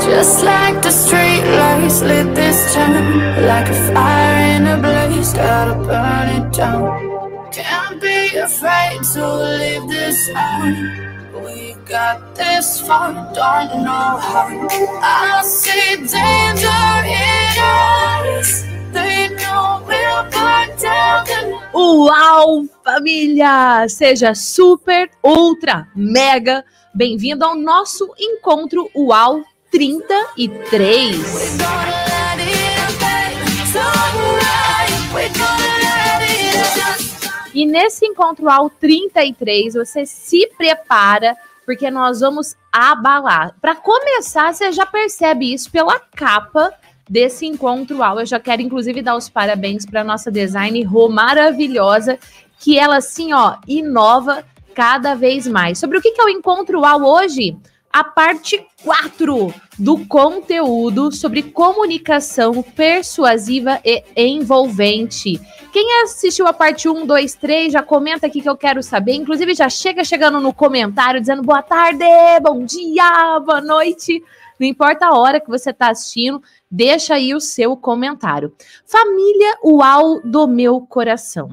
Just like the street lights lit this town Like a fire in a blaze, gotta burn it down. Can't be afraid to leave this out. We got this far, don't know how. I see danger in us. They know we'll burn down. The Uau, família! Seja super, ultra, mega bem-vindo ao nosso encontro UAU 33. We're gonna let it babe, so right We're gonna let it just E nesse encontro UAU 33, você se prepara porque nós vamos abalar. Para começar, você já percebe isso pela capa desse encontro UAU. Eu já quero inclusive dar os parabéns para nossa design Rô maravilhosa, que ela assim, ó, inova cada vez mais. Sobre o que é o encontro UAU hoje? A parte 4 do conteúdo sobre comunicação persuasiva e envolvente. Quem assistiu a parte 1, 2, 3, já comenta aqui que eu quero saber. Inclusive, já chega chegando no comentário dizendo boa tarde, bom dia, boa noite. Não importa a hora que você está assistindo, deixa aí o seu comentário. Família Uau do meu coração.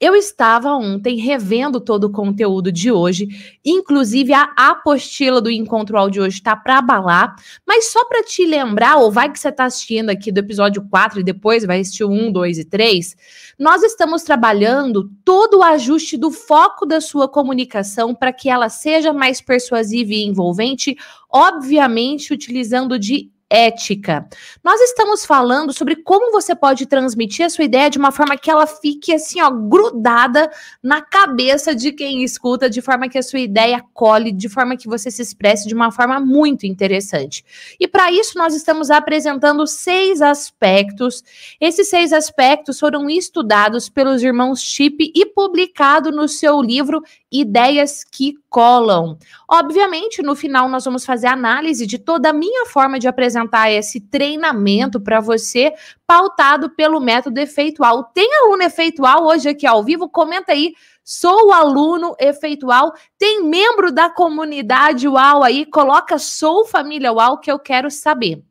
Eu estava ontem revendo todo o conteúdo de hoje, inclusive a apostila do encontro áudio de hoje está para abalar, mas só para te lembrar, ou vai que você está assistindo aqui do episódio 4 e depois vai assistir o 1, 2 e 3, nós estamos trabalhando todo o ajuste do foco da sua comunicação para que ela seja mais persuasiva e envolvente, obviamente utilizando de ética. Nós estamos falando sobre como você pode transmitir a sua ideia de uma forma que ela fique assim, ó, grudada na cabeça de quem escuta, de forma que a sua ideia cole, de forma que você se expresse de uma forma muito interessante. E para isso nós estamos apresentando seis aspectos. Esses seis aspectos foram estudados pelos irmãos Chip e publicado no seu livro Ideias que Colam. Obviamente, no final nós vamos fazer análise de toda a minha forma de apresentar esse treinamento para você, pautado pelo método efeitual. Tem aluno efeitual hoje aqui ao vivo? Comenta aí. Sou aluno efeitual. Tem membro da comunidade UAU aí? Coloca sou família UAU que eu quero saber.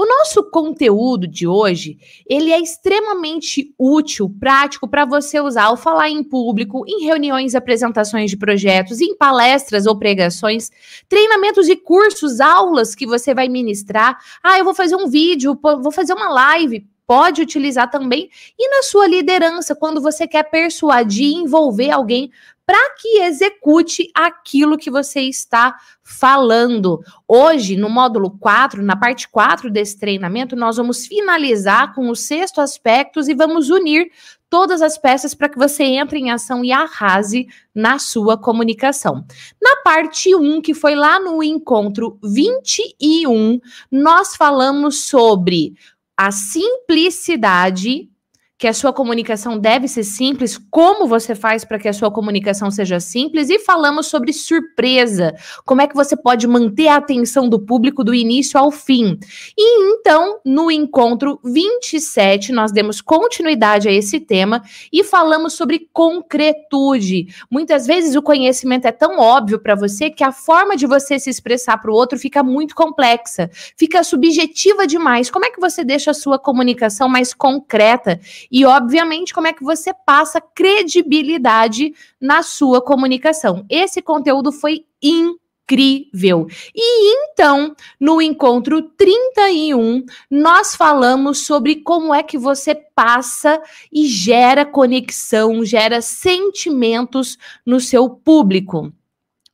O nosso conteúdo de hoje, ele é extremamente útil, prático para você usar ao falar em público, em reuniões apresentações de projetos, em palestras ou pregações, treinamentos e cursos, aulas que você vai ministrar. Ah, eu vou fazer um vídeo, vou fazer uma live. Pode utilizar também e na sua liderança, quando você quer persuadir envolver alguém para que execute aquilo que você está falando. Hoje, no módulo 4, na parte 4 desse treinamento, nós vamos finalizar com os sexto aspectos e vamos unir todas as peças para que você entre em ação e arrase na sua comunicação. Na parte 1, que foi lá no encontro 21, nós falamos sobre a simplicidade que a sua comunicação deve ser simples, como você faz para que a sua comunicação seja simples, e falamos sobre surpresa, como é que você pode manter a atenção do público do início ao fim. E então, no encontro 27, nós demos continuidade a esse tema e falamos sobre concretude. Muitas vezes o conhecimento é tão óbvio para você que a forma de você se expressar para o outro fica muito complexa, fica subjetiva demais. Como é que você deixa a sua comunicação mais concreta? E, obviamente, como é que você passa credibilidade na sua comunicação. Esse conteúdo foi incrível. E então, no encontro 31, nós falamos sobre como é que você passa e gera conexão, gera sentimentos no seu público.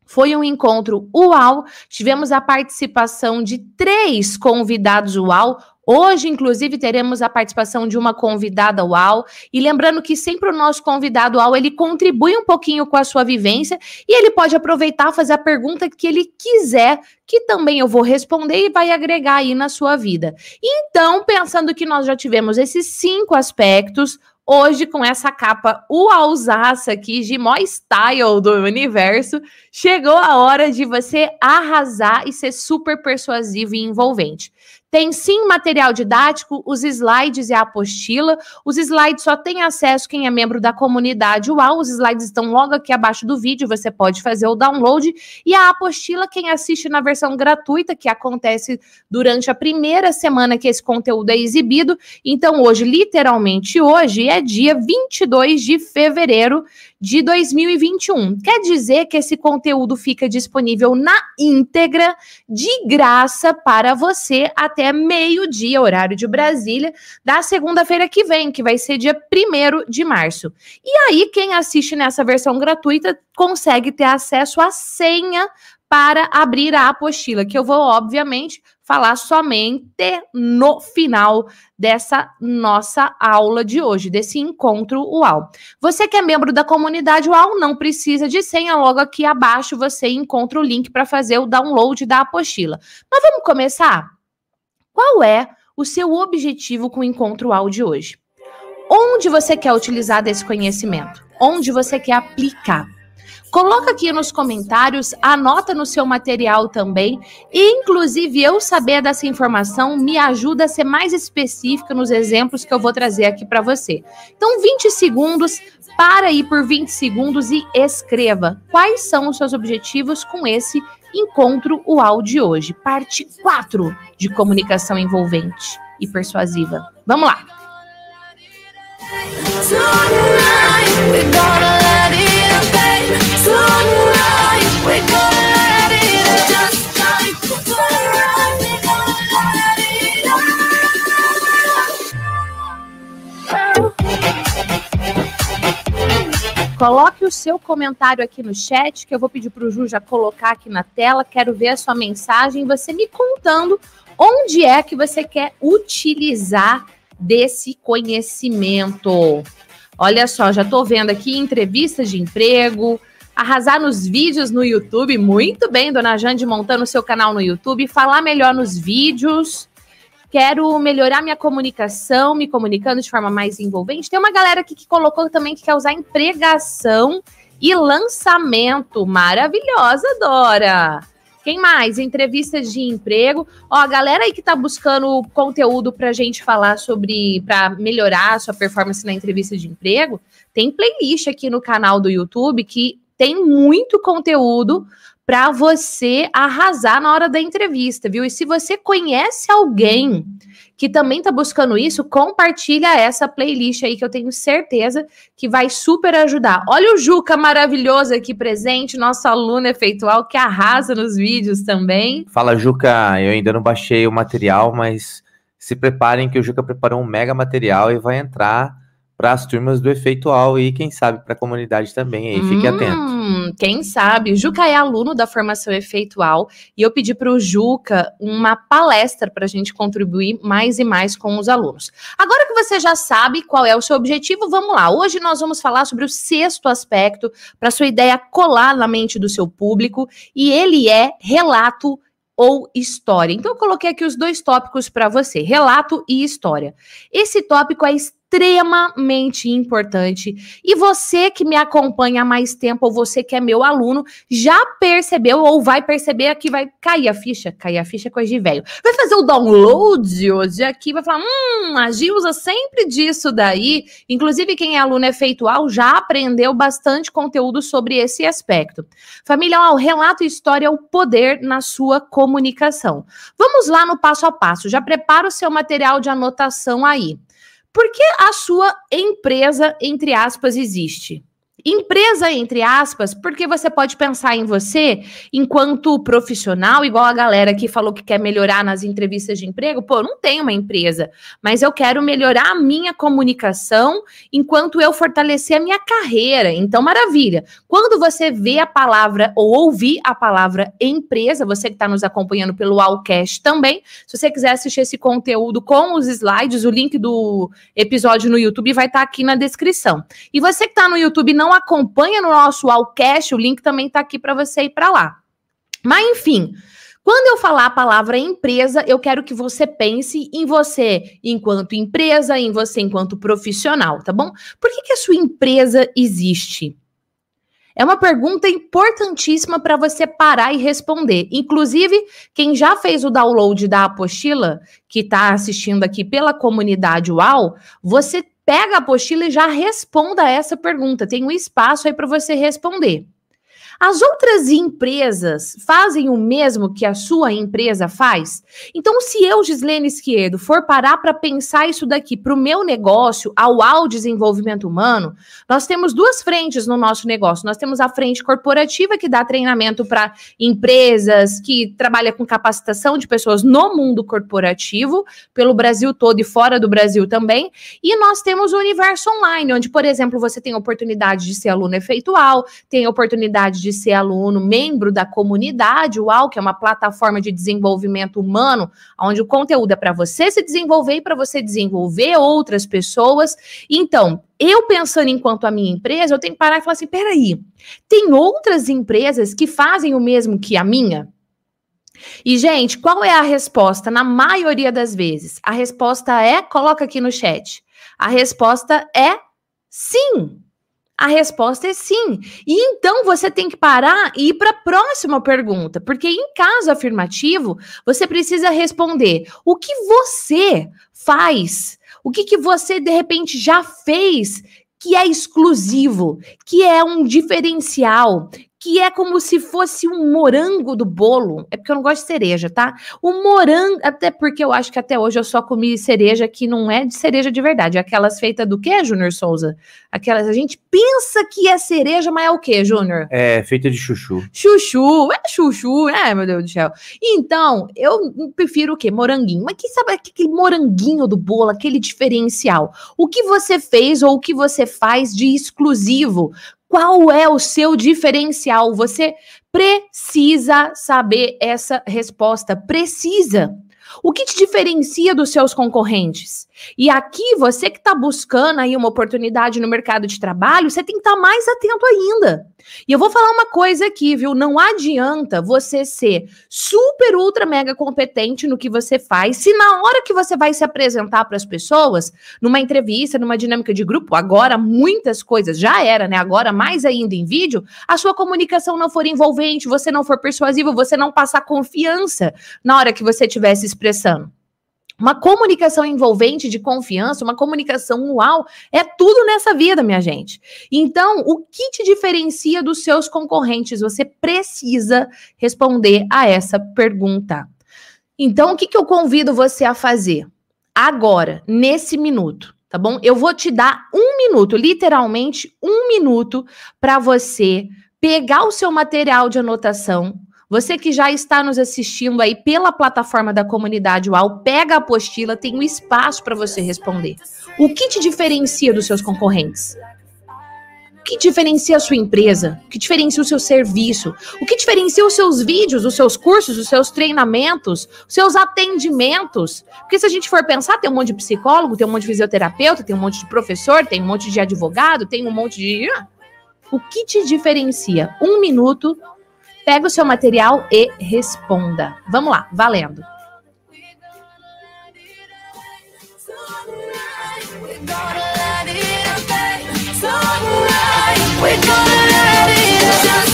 Foi um encontro UAU, tivemos a participação de três convidados UAU, Hoje, inclusive, teremos a participação de uma convidada UAU. E lembrando que sempre o nosso convidado UAU, ele contribui um pouquinho com a sua vivência e ele pode aproveitar fazer a pergunta que ele quiser, que também eu vou responder e vai agregar aí na sua vida. Então, pensando que nós já tivemos esses cinco aspectos, Hoje, com essa capa uausaça aqui de mó style do universo, chegou a hora de você arrasar e ser super persuasivo e envolvente. Tem sim material didático, os slides e a apostila. Os slides só tem acesso quem é membro da comunidade UAU. Os slides estão logo aqui abaixo do vídeo, você pode fazer o download. E a apostila, quem assiste na versão gratuita, que acontece durante a primeira semana que esse conteúdo é exibido. Então, hoje, literalmente hoje, é dia 22 de fevereiro de 2021. Quer dizer que esse conteúdo fica disponível na íntegra, de graça, para você até meio-dia, horário de Brasília, da segunda-feira que vem, que vai ser dia 1 de março. E aí, quem assiste nessa versão gratuita consegue ter acesso à senha para abrir a apostila, que eu vou, obviamente, falar somente no final dessa nossa aula de hoje, desse encontro UAU. Você que é membro da comunidade UAU não precisa de senha, logo aqui abaixo você encontra o link para fazer o download da apostila. Mas vamos começar? Qual é o seu objetivo com o encontro UAU de hoje? Onde você quer utilizar desse conhecimento? Onde você quer aplicar? Coloca aqui nos comentários, anota no seu material também. E, inclusive, eu saber dessa informação me ajuda a ser mais específica nos exemplos que eu vou trazer aqui para você. Então, 20 segundos, para aí por 20 segundos e escreva quais são os seus objetivos com esse encontro UAU de hoje. Parte 4 de comunicação envolvente e persuasiva. Vamos lá! Tonight, Coloque o seu comentário aqui no chat, que eu vou pedir para o Ju já colocar aqui na tela. Quero ver a sua mensagem, você me contando onde é que você quer utilizar desse conhecimento. Olha só, já estou vendo aqui entrevistas de emprego, arrasar nos vídeos no YouTube. Muito bem, dona Jande, montando o seu canal no YouTube, falar melhor nos vídeos. Quero melhorar minha comunicação, me comunicando de forma mais envolvente. Tem uma galera aqui que colocou também que quer usar empregação e lançamento. Maravilhosa, Dora! Quem mais? Entrevistas de emprego. Ó, a galera aí que tá buscando conteúdo pra gente falar sobre, pra melhorar a sua performance na entrevista de emprego, tem playlist aqui no canal do YouTube que tem muito conteúdo para você arrasar na hora da entrevista, viu? E se você conhece alguém que também está buscando isso, compartilha essa playlist aí que eu tenho certeza que vai super ajudar. Olha o Juca maravilhoso aqui presente, nosso aluno efeitual que arrasa nos vídeos também. Fala, Juca, eu ainda não baixei o material, mas se preparem que o Juca preparou um mega material e vai entrar para as turmas do Efeitual e quem sabe para a comunidade também aí, fique hum, atento. Quem sabe? O Juca é aluno da formação Efeitual e eu pedi para o Juca uma palestra para a gente contribuir mais e mais com os alunos. Agora que você já sabe qual é o seu objetivo, vamos lá. Hoje nós vamos falar sobre o sexto aspecto para sua ideia colar na mente do seu público e ele é relato ou história. Então eu coloquei aqui os dois tópicos para você, relato e história. Esse tópico é extremamente importante. E você que me acompanha há mais tempo, ou você que é meu aluno, já percebeu ou vai perceber que vai cair a ficha. Cair a ficha é coisa de velho. Vai fazer o download hoje aqui, vai falar: hum, a Gil usa sempre disso daí. Inclusive, quem é aluno efeitual já aprendeu bastante conteúdo sobre esse aspecto. Família, ó, o relato e história é o poder na sua comunicação. Vamos lá no passo a passo. Já prepara o seu material de anotação aí. Por que a sua empresa, entre aspas, existe? Empresa, entre aspas, porque você pode pensar em você enquanto profissional, igual a galera que falou que quer melhorar nas entrevistas de emprego. Pô, não tenho uma empresa, mas eu quero melhorar a minha comunicação enquanto eu fortalecer a minha carreira. Então, maravilha. Quando você vê a palavra ou ouvir a palavra empresa, você que está nos acompanhando pelo Allcast também, se você quiser assistir esse conteúdo com os slides, o link do episódio no YouTube vai estar tá aqui na descrição. E você que está no YouTube não acompanha no nosso Allcast, o link também está aqui para você ir para lá. Mas enfim, quando eu falar a palavra empresa, eu quero que você pense em você enquanto empresa, em você enquanto profissional, tá bom? Por que, que a sua empresa existe? É uma pergunta importantíssima para você parar e responder. Inclusive, quem já fez o download da apostila, que está assistindo aqui pela comunidade UAU, você pega a apostila e já responda essa pergunta. Tem um espaço aí para você responder. As outras empresas fazem o mesmo que a sua empresa faz? Então, se eu, Gislene Esquerdo, for parar para pensar isso daqui para o meu negócio, ao ao desenvolvimento humano, nós temos duas frentes no nosso negócio. Nós temos a frente corporativa, que dá treinamento para empresas, que trabalha com capacitação de pessoas no mundo corporativo, pelo Brasil todo e fora do Brasil também. E nós temos o universo online, onde, por exemplo, você tem a oportunidade de ser aluno efeitual, tem a oportunidade de ser aluno, membro da comunidade UAU, que é uma plataforma de desenvolvimento humano, onde o conteúdo é para você se desenvolver e para você desenvolver outras pessoas. Então, eu pensando enquanto a minha empresa, eu tenho que parar e falar assim: peraí, tem outras empresas que fazem o mesmo que a minha? E, gente, qual é a resposta? Na maioria das vezes, a resposta é: coloca aqui no chat. A resposta é sim. A resposta é sim. E então você tem que parar e ir para a próxima pergunta, porque em caso afirmativo, você precisa responder o que você faz, o que, que você de repente já fez que é exclusivo, que é um diferencial, que é como se fosse um morango do bolo. É porque eu não gosto de cereja, tá? O morango, até porque eu acho que até hoje eu só comi cereja que não é de cereja de verdade. Aquelas feitas do quê, Júnior Souza? Aquelas, a gente pensa que é cereja, mas é o quê, Júnior? É feita de chuchu. Chuchu, é chuchu, é, meu Deus do céu. Então, eu prefiro o quê? Moranguinho. Mas quem sabe aquele moranguinho do bolo, aquele diferencial? O que você fez ou o que você faz de exclusivo? Qual é o seu diferencial? Você precisa saber essa resposta. Precisa. O que te diferencia dos seus concorrentes? E aqui, você que está buscando aí uma oportunidade no mercado de trabalho, você tem que estar tá mais atento ainda. E eu vou falar uma coisa aqui, viu? Não adianta você ser super, ultra, mega competente no que você faz, se na hora que você vai se apresentar para as pessoas, numa entrevista, numa dinâmica de grupo, agora muitas coisas já era, né? Agora mais ainda em vídeo, a sua comunicação não for envolvente, você não for persuasivo, você não passar confiança na hora que você estiver se expressando. Uma comunicação envolvente de confiança, uma comunicação uau, é tudo nessa vida, minha gente. Então, o que te diferencia dos seus concorrentes? Você precisa responder a essa pergunta. Então, o que, que eu convido você a fazer? Agora, nesse minuto, tá bom? Eu vou te dar um minuto, literalmente um minuto, para você pegar o seu material de anotação você que já está nos assistindo aí pela plataforma da comunidade UAU, pega a apostila, tem um espaço para você responder. O que te diferencia dos seus concorrentes? O que diferencia a sua empresa? O que diferencia o seu serviço? O que diferencia os seus vídeos, os seus cursos, os seus treinamentos, os seus atendimentos? Porque se a gente for pensar, tem um monte de psicólogo, tem um monte de fisioterapeuta, tem um monte de professor, tem um monte de advogado, tem um monte de. O que te diferencia? Um minuto Pega o seu material e responda. Vamos lá, valendo. We're gonna let it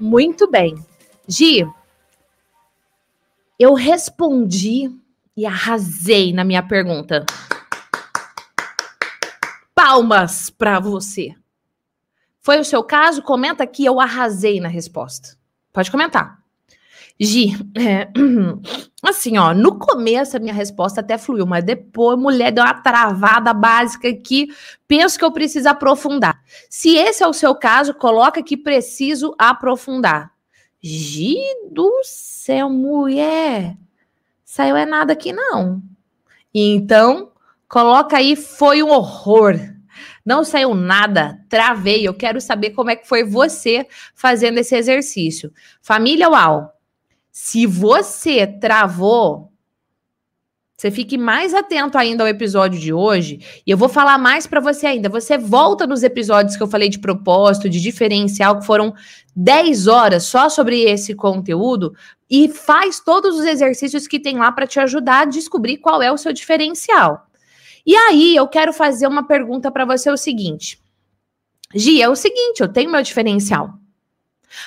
Muito bem. Gi, eu respondi e arrasei na minha pergunta. Palmas para você. Foi o seu caso? Comenta aqui, eu arrasei na resposta. Pode comentar. Gi, é, assim, ó, no começo a minha resposta até fluiu, mas depois mulher deu uma travada básica que penso que eu preciso aprofundar. Se esse é o seu caso, coloca que preciso aprofundar. Gi do céu, mulher, saiu é nada aqui não. Então, Coloca aí, foi um horror. Não saiu nada, travei. Eu quero saber como é que foi você fazendo esse exercício. Família UAU, se você travou, você fique mais atento ainda ao episódio de hoje, e eu vou falar mais para você ainda. Você volta nos episódios que eu falei de propósito, de diferencial, que foram 10 horas só sobre esse conteúdo, e faz todos os exercícios que tem lá para te ajudar a descobrir qual é o seu diferencial. E aí, eu quero fazer uma pergunta para você: é o seguinte. Gi, é o seguinte, eu tenho meu diferencial.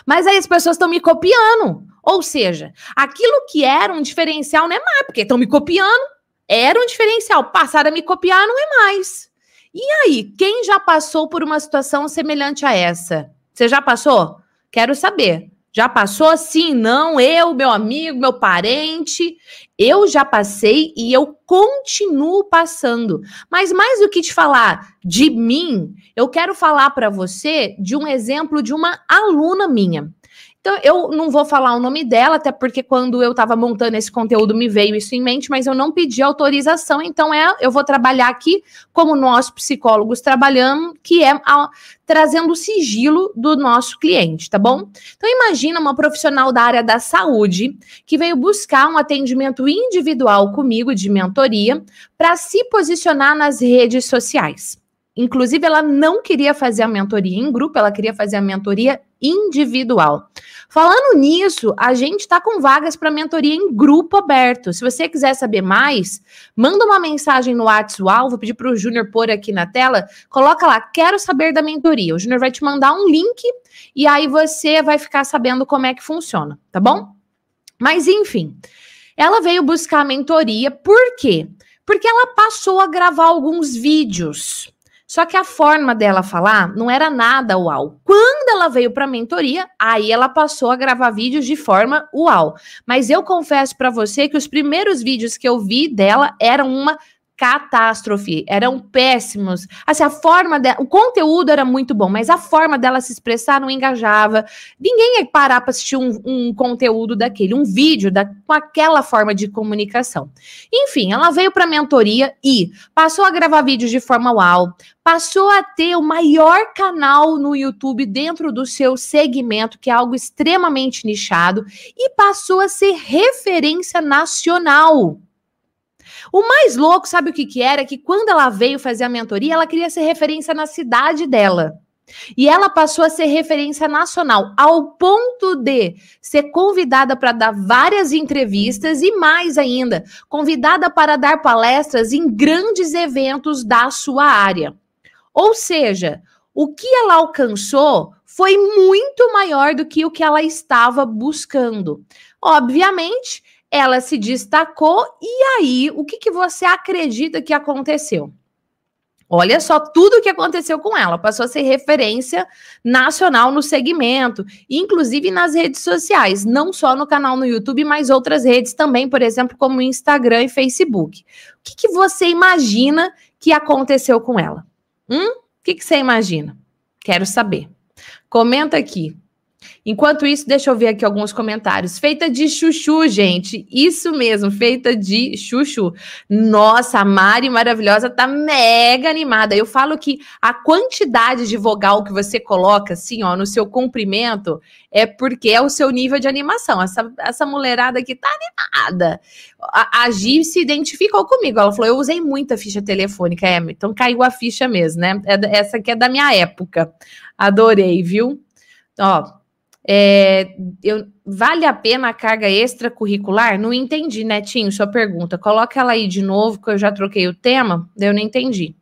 Mas aí as pessoas estão me copiando. Ou seja, aquilo que era um diferencial não é mais, porque estão me copiando. Era um diferencial, passaram a me copiar, não é mais. E aí, quem já passou por uma situação semelhante a essa? Você já passou? Quero saber. Já passou? Sim, não, eu, meu amigo, meu parente. Eu já passei e eu continuo passando. Mas mais do que te falar de mim, eu quero falar para você de um exemplo de uma aluna minha. Então, eu não vou falar o nome dela, até porque quando eu estava montando esse conteúdo me veio isso em mente, mas eu não pedi autorização, então é, eu vou trabalhar aqui como nós psicólogos trabalhamos, que é a, trazendo o sigilo do nosso cliente, tá bom? Então, imagina uma profissional da área da saúde que veio buscar um atendimento individual comigo de mentoria para se posicionar nas redes sociais. Inclusive, ela não queria fazer a mentoria em grupo, ela queria fazer a mentoria individual. Falando nisso, a gente está com vagas para mentoria em grupo aberto. Se você quiser saber mais, manda uma mensagem no WhatsApp, vou pedir para o Júnior pôr aqui na tela, coloca lá, quero saber da mentoria. O Júnior vai te mandar um link e aí você vai ficar sabendo como é que funciona, tá bom? Mas enfim, ela veio buscar a mentoria, por quê? Porque ela passou a gravar alguns vídeos só que a forma dela falar não era nada uau. Quando ela veio para mentoria, aí ela passou a gravar vídeos de forma uau. Mas eu confesso para você que os primeiros vídeos que eu vi dela eram uma catástrofe, eram péssimos. Assim, a forma dela, o conteúdo era muito bom, mas a forma dela se expressar não engajava. Ninguém ia parar para assistir um, um, conteúdo daquele, um vídeo da, com aquela forma de comunicação. Enfim, ela veio para a mentoria e passou a gravar vídeos de forma uau, passou a ter o maior canal no YouTube dentro do seu segmento, que é algo extremamente nichado, e passou a ser referência nacional. O mais louco, sabe o que, que era? Que quando ela veio fazer a mentoria, ela queria ser referência na cidade dela. E ela passou a ser referência nacional, ao ponto de ser convidada para dar várias entrevistas e mais ainda, convidada para dar palestras em grandes eventos da sua área. Ou seja, o que ela alcançou foi muito maior do que o que ela estava buscando. Obviamente, ela se destacou e aí o que, que você acredita que aconteceu? Olha só tudo o que aconteceu com ela. Passou a ser referência nacional no segmento, inclusive nas redes sociais, não só no canal no YouTube, mas outras redes também, por exemplo, como Instagram e Facebook. O que, que você imagina que aconteceu com ela? Hum? O que, que você imagina? Quero saber. Comenta aqui. Enquanto isso, deixa eu ver aqui alguns comentários. Feita de chuchu, gente. Isso mesmo, feita de chuchu. Nossa, a Mari maravilhosa tá mega animada. Eu falo que a quantidade de vogal que você coloca, assim, ó, no seu comprimento, é porque é o seu nível de animação. Essa, essa mulherada aqui tá animada. A, a Gi se identificou comigo. Ela falou: eu usei muita ficha telefônica, é, então caiu a ficha mesmo, né? É, essa aqui é da minha época. Adorei, viu? Ó, é, eu, vale a pena a carga extracurricular? Não entendi, Netinho, sua pergunta. Coloca ela aí de novo, que eu já troquei o tema, eu não entendi.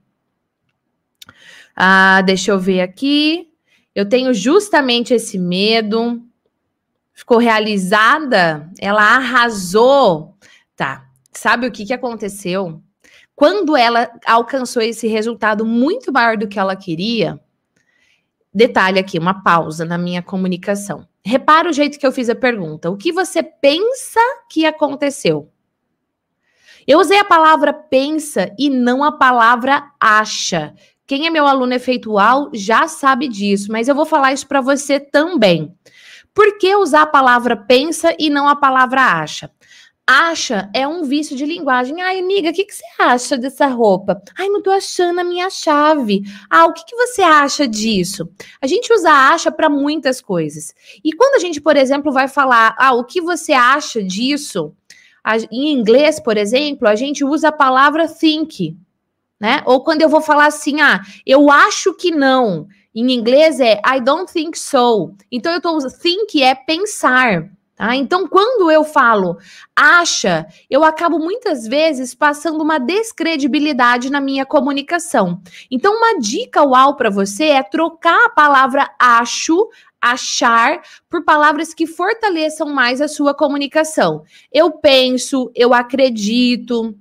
Ah, deixa eu ver aqui. Eu tenho justamente esse medo. Ficou realizada? Ela arrasou. Tá. Sabe o que, que aconteceu? Quando ela alcançou esse resultado muito maior do que ela queria, Detalhe aqui, uma pausa na minha comunicação. Repara o jeito que eu fiz a pergunta. O que você pensa que aconteceu? Eu usei a palavra pensa e não a palavra acha. Quem é meu aluno efeitual já sabe disso, mas eu vou falar isso para você também. Por que usar a palavra pensa e não a palavra acha? Acha é um vício de linguagem. Ai, amiga, o que, que você acha dessa roupa? Ai, não tô achando a minha chave. Ah, o que, que você acha disso? A gente usa acha para muitas coisas. E quando a gente, por exemplo, vai falar, ah, o que você acha disso? A, em inglês, por exemplo, a gente usa a palavra think, né? Ou quando eu vou falar assim, ah, eu acho que não. Em inglês é I don't think so. Então eu tô usando think é pensar. Tá? Então, quando eu falo acha, eu acabo muitas vezes passando uma descredibilidade na minha comunicação. Então, uma dica uau para você é trocar a palavra acho, achar, por palavras que fortaleçam mais a sua comunicação. Eu penso, eu acredito,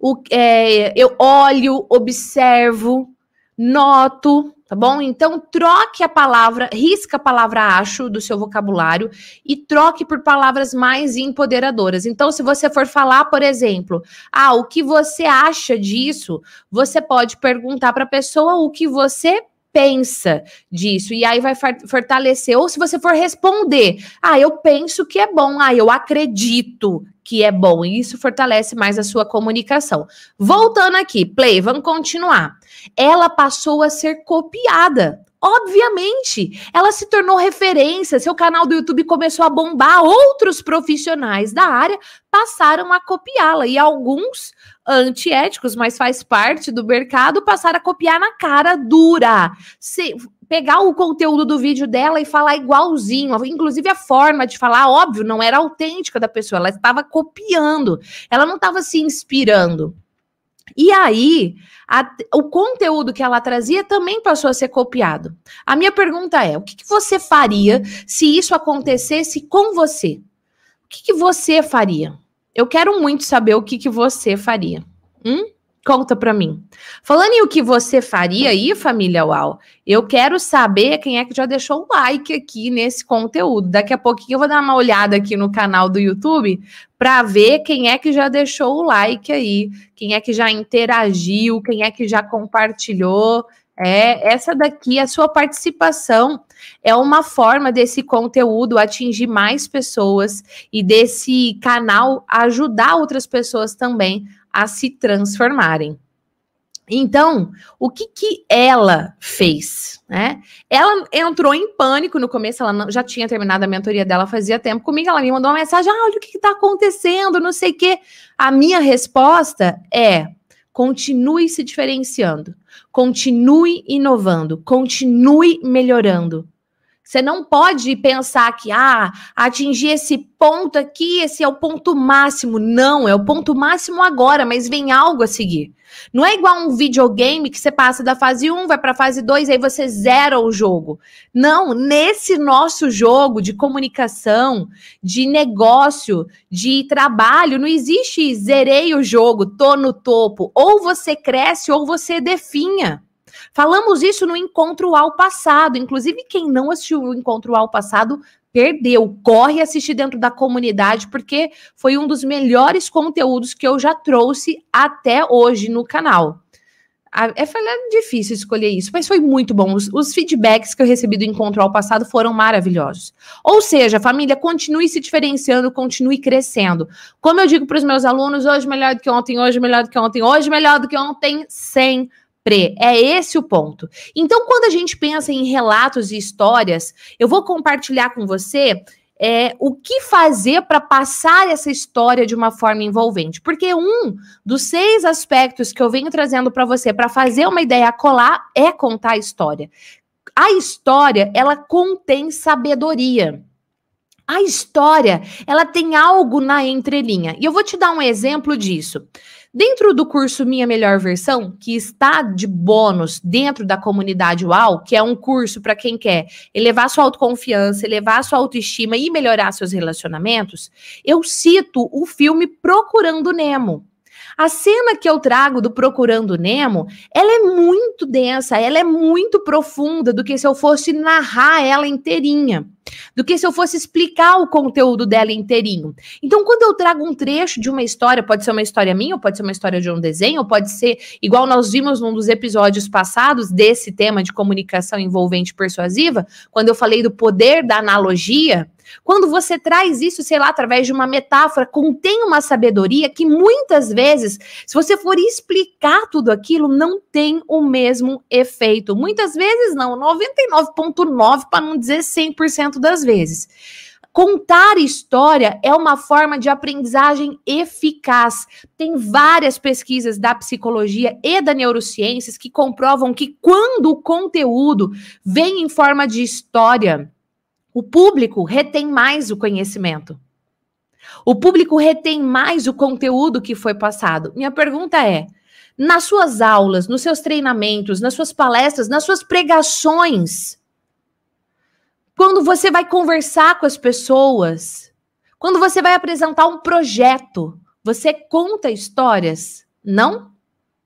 o, é, eu olho, observo, noto, tá bom? Então troque a palavra, risca a palavra acho do seu vocabulário e troque por palavras mais empoderadoras. Então, se você for falar, por exemplo, ah, o que você acha disso? Você pode perguntar para a pessoa o que você pensa disso e aí vai fortalecer. Ou se você for responder, ah, eu penso que é bom, ah, eu acredito que é bom. E isso fortalece mais a sua comunicação. Voltando aqui, play, vamos continuar. Ela passou a ser copiada. Obviamente, ela se tornou referência, seu canal do YouTube começou a bombar, outros profissionais da área passaram a copiá-la e alguns antiéticos, mas faz parte do mercado, passaram a copiar na cara dura. Se, pegar o conteúdo do vídeo dela e falar igualzinho, inclusive a forma de falar, óbvio, não era autêntica da pessoa, ela estava copiando, ela não estava se inspirando. E aí, a, o conteúdo que ela trazia também passou a ser copiado. A minha pergunta é: o que, que você faria se isso acontecesse com você? O que, que você faria? Eu quero muito saber o que, que você faria. Hum? Conta para mim. Falando em o que você faria aí, família UAU, eu quero saber quem é que já deixou o like aqui nesse conteúdo. Daqui a pouquinho eu vou dar uma olhada aqui no canal do YouTube para ver quem é que já deixou o like aí, quem é que já interagiu, quem é que já compartilhou. É, essa daqui, a sua participação é uma forma desse conteúdo atingir mais pessoas e desse canal ajudar outras pessoas também a se transformarem. Então, o que que ela fez, né? Ela entrou em pânico no começo, ela não, já tinha terminado a mentoria dela fazia tempo comigo, ela me mandou uma mensagem, ah, olha o que está acontecendo, não sei o quê. A minha resposta é, continue se diferenciando, continue inovando, continue melhorando. Você não pode pensar que, ah, atingir esse ponto aqui, esse é o ponto máximo. Não, é o ponto máximo agora, mas vem algo a seguir. Não é igual um videogame que você passa da fase 1, vai para a fase 2, aí você zera o jogo. Não, nesse nosso jogo de comunicação, de negócio, de trabalho, não existe zerei o jogo, tô no topo. Ou você cresce ou você definha. Falamos isso no encontro ao passado. Inclusive, quem não assistiu o encontro ao passado perdeu. Corre assistir dentro da comunidade, porque foi um dos melhores conteúdos que eu já trouxe até hoje no canal. É, foi difícil escolher isso, mas foi muito bom. Os, os, feedbacks que eu recebi do encontro ao passado foram maravilhosos. Ou seja, família, continue se diferenciando, continue crescendo. Como eu digo para os meus alunos, hoje melhor do que ontem, hoje melhor do que ontem, hoje melhor do que ontem, sem Pre. É esse o ponto. Então, quando a gente pensa em relatos e histórias, eu vou compartilhar com você é, o que fazer para passar essa história de uma forma envolvente. Porque um dos seis aspectos que eu venho trazendo para você para fazer uma ideia colar é contar a história. A história, ela contém sabedoria. A história, ela tem algo na entrelinha. E eu vou te dar um exemplo disso. Dentro do curso Minha Melhor Versão, que está de bônus dentro da comunidade UAU, que é um curso para quem quer elevar sua autoconfiança, elevar sua autoestima e melhorar seus relacionamentos, eu cito o filme Procurando Nemo. A cena que eu trago do Procurando Nemo, ela é muito densa, ela é muito profunda do que se eu fosse narrar ela inteirinha, do que se eu fosse explicar o conteúdo dela inteirinho. Então, quando eu trago um trecho de uma história, pode ser uma história minha, ou pode ser uma história de um desenho, ou pode ser igual nós vimos num dos episódios passados desse tema de comunicação envolvente persuasiva, quando eu falei do poder da analogia, Quando você traz isso, sei lá, através de uma metáfora, contém uma sabedoria que muitas vezes, se você for explicar tudo aquilo, não tem o mesmo efeito. Muitas vezes não, 99,9% para não dizer 100% das vezes. Contar história é uma forma de aprendizagem eficaz. Tem várias pesquisas da psicologia e da neurociências que comprovam que quando o conteúdo vem em forma de história, o público retém mais o conhecimento. O público retém mais o conteúdo que foi passado. Minha pergunta é: nas suas aulas, nos seus treinamentos, nas suas palestras, nas suas pregações, quando você vai conversar com as pessoas, quando você vai apresentar um projeto, você conta histórias? Não?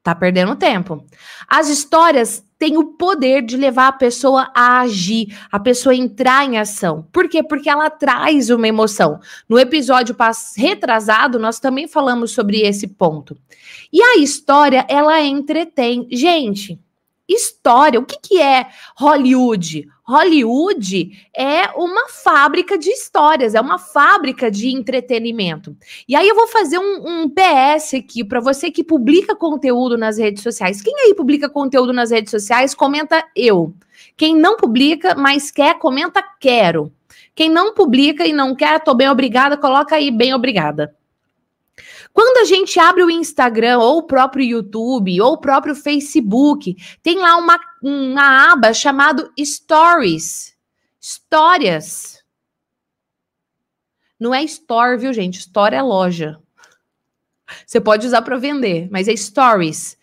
Tá perdendo tempo. As histórias têm o poder de levar a pessoa a agir, a pessoa entrar em ação. Por quê? Porque ela traz uma emoção. No episódio retrasado, nós também falamos sobre esse ponto. E a história, ela entretém. Gente, história, o que, que é Hollywood? Hollywood é uma fábrica de histórias, é uma fábrica de entretenimento. E aí eu vou fazer um, um PS aqui para você que publica conteúdo nas redes sociais. Quem aí publica conteúdo nas redes sociais, comenta eu. Quem não publica, mas quer, comenta quero. Quem não publica e não quer, tô bem obrigada, coloca aí bem obrigada. Quando a gente abre o Instagram, ou o próprio YouTube, ou o próprio Facebook, tem lá uma, uma aba chamada Stories. Histórias. Não é store, viu, gente? Store é loja. Você pode usar para vender, mas é stories.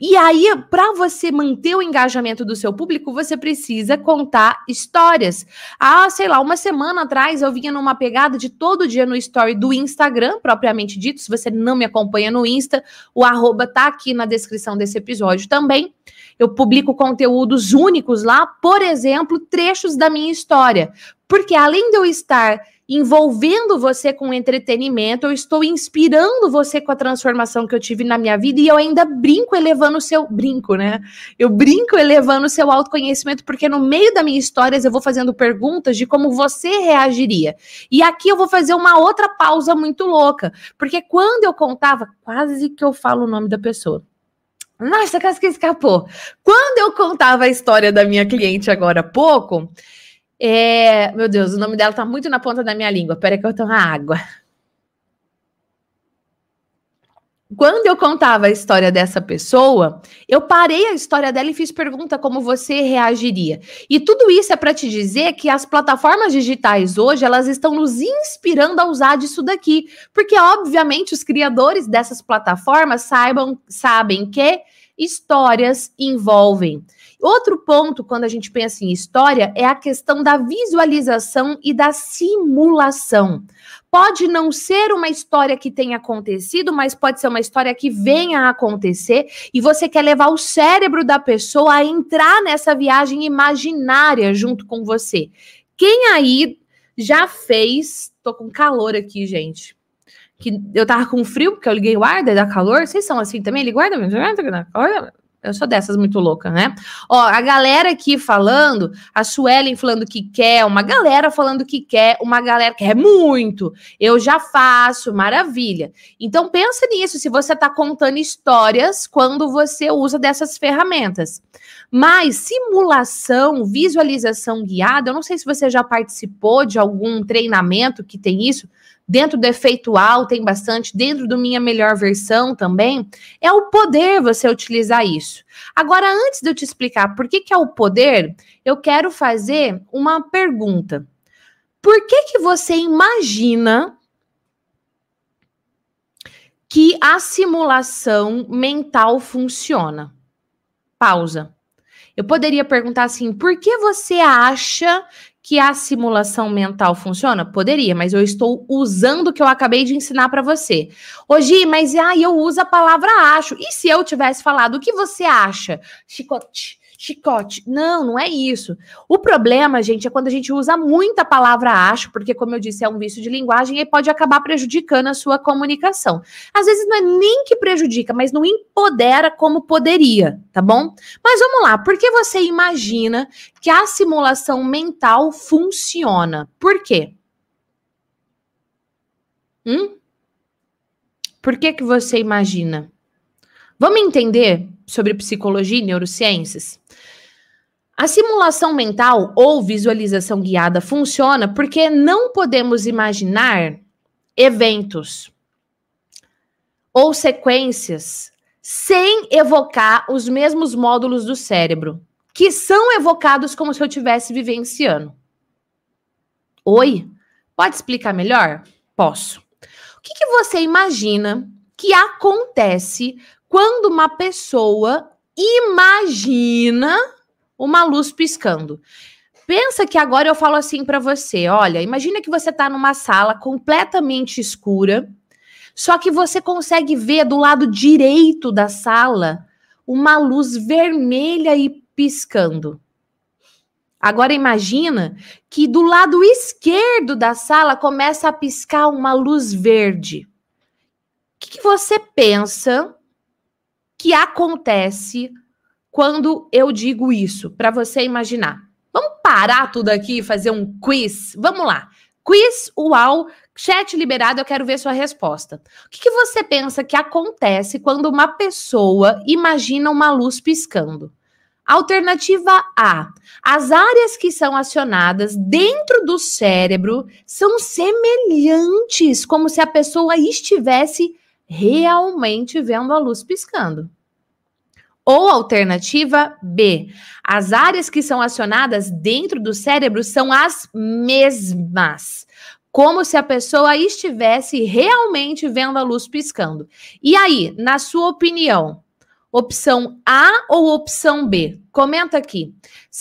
E aí, para você manter o engajamento do seu público, você precisa contar histórias. Ah, sei lá, uma semana atrás eu vinha numa pegada de todo dia no story do Instagram, propriamente dito. Se você não me acompanha no Insta, o arroba tá aqui na descrição desse episódio também. Eu publico conteúdos únicos lá, por exemplo, trechos da minha história. Porque além de eu estar envolvendo você com entretenimento, eu estou inspirando você com a transformação que eu tive na minha vida e eu ainda brinco elevando o seu brinco, né? Eu brinco elevando o seu autoconhecimento porque no meio das minhas histórias eu vou fazendo perguntas de como você reagiria. E aqui eu vou fazer uma outra pausa muito louca, porque quando eu contava, quase que eu falo o nome da pessoa. Nossa, quase que escapou. Quando eu contava a história da minha cliente agora há pouco, é, meu Deus, o nome dela tá muito na ponta da minha língua. Peraí que eu tomo água. Quando eu contava a história dessa pessoa, eu parei a história dela e fiz pergunta como você reagiria. E tudo isso é para te dizer que as plataformas digitais hoje, elas estão nos inspirando a usar disso daqui, porque obviamente os criadores dessas plataformas saibam, sabem que histórias envolvem. Outro ponto, quando a gente pensa em história, é a questão da visualização e da simulação. Pode não ser uma história que tenha acontecido, mas pode ser uma história que venha a acontecer e você quer levar o cérebro da pessoa a entrar nessa viagem imaginária junto com você. Quem aí já fez. Tô com calor aqui, gente que eu tava com frio, porque eu liguei o ar, daí dá calor. Vocês são assim também? O ar, eu sou dessas muito louca, né? Ó, a galera aqui falando, a Suelen falando que quer, uma galera falando que quer, uma galera que quer muito. Eu já faço, maravilha. Então pensa nisso, se você tá contando histórias quando você usa dessas ferramentas. Mas simulação, visualização guiada, eu não sei se você já participou de algum treinamento que tem isso. Dentro do efeitual tem bastante, dentro do minha melhor versão também. É o poder você utilizar isso. Agora, antes de eu te explicar por que, que é o poder, eu quero fazer uma pergunta. Por que, que você imagina que a simulação mental funciona? Pausa. Eu poderia perguntar assim: por que você acha que a simulação mental funciona? Poderia, mas eu estou usando o que eu acabei de ensinar para você. Hoje, mas ah, eu uso a palavra acho. E se eu tivesse falado o que você acha? Chicote chicote. Não, não é isso. O problema, gente, é quando a gente usa muita palavra acho, porque, como eu disse, é um vício de linguagem e pode acabar prejudicando a sua comunicação. Às vezes não é nem que prejudica, mas não empodera como poderia, tá bom? Mas vamos lá, por que você imagina que a simulação mental funciona? Por quê? Hum? Por que que você imagina? Vamos entender sobre psicologia e neurociências? A simulação mental ou visualização guiada funciona porque não podemos imaginar eventos ou sequências sem evocar os mesmos módulos do cérebro, que são evocados como se eu estivesse vivenciando. Oi? Pode explicar melhor? Posso. O que, que você imagina que acontece quando uma pessoa imagina uma luz piscando. Pensa que agora eu falo assim para você, olha, imagina que você está numa sala completamente escura, só que você consegue ver do lado direito da sala uma luz vermelha e piscando. Agora imagina que do lado esquerdo da sala começa a piscar uma luz verde. O que, que você pensa que acontece quando eu digo isso, para você imaginar. Vamos parar tudo aqui e fazer um quiz? Vamos lá. Quiz UAU, chat liberado, eu quero ver sua resposta. O que, que você pensa que acontece quando uma pessoa imagina uma luz piscando? Alternativa A: as áreas que são acionadas dentro do cérebro são semelhantes, como se a pessoa estivesse realmente vendo a luz piscando. Ou alternativa B, as áreas que são acionadas dentro do cérebro são as mesmas, como se a pessoa estivesse realmente vendo a luz piscando. E aí, na sua opinião, opção A ou opção B? Comenta aqui.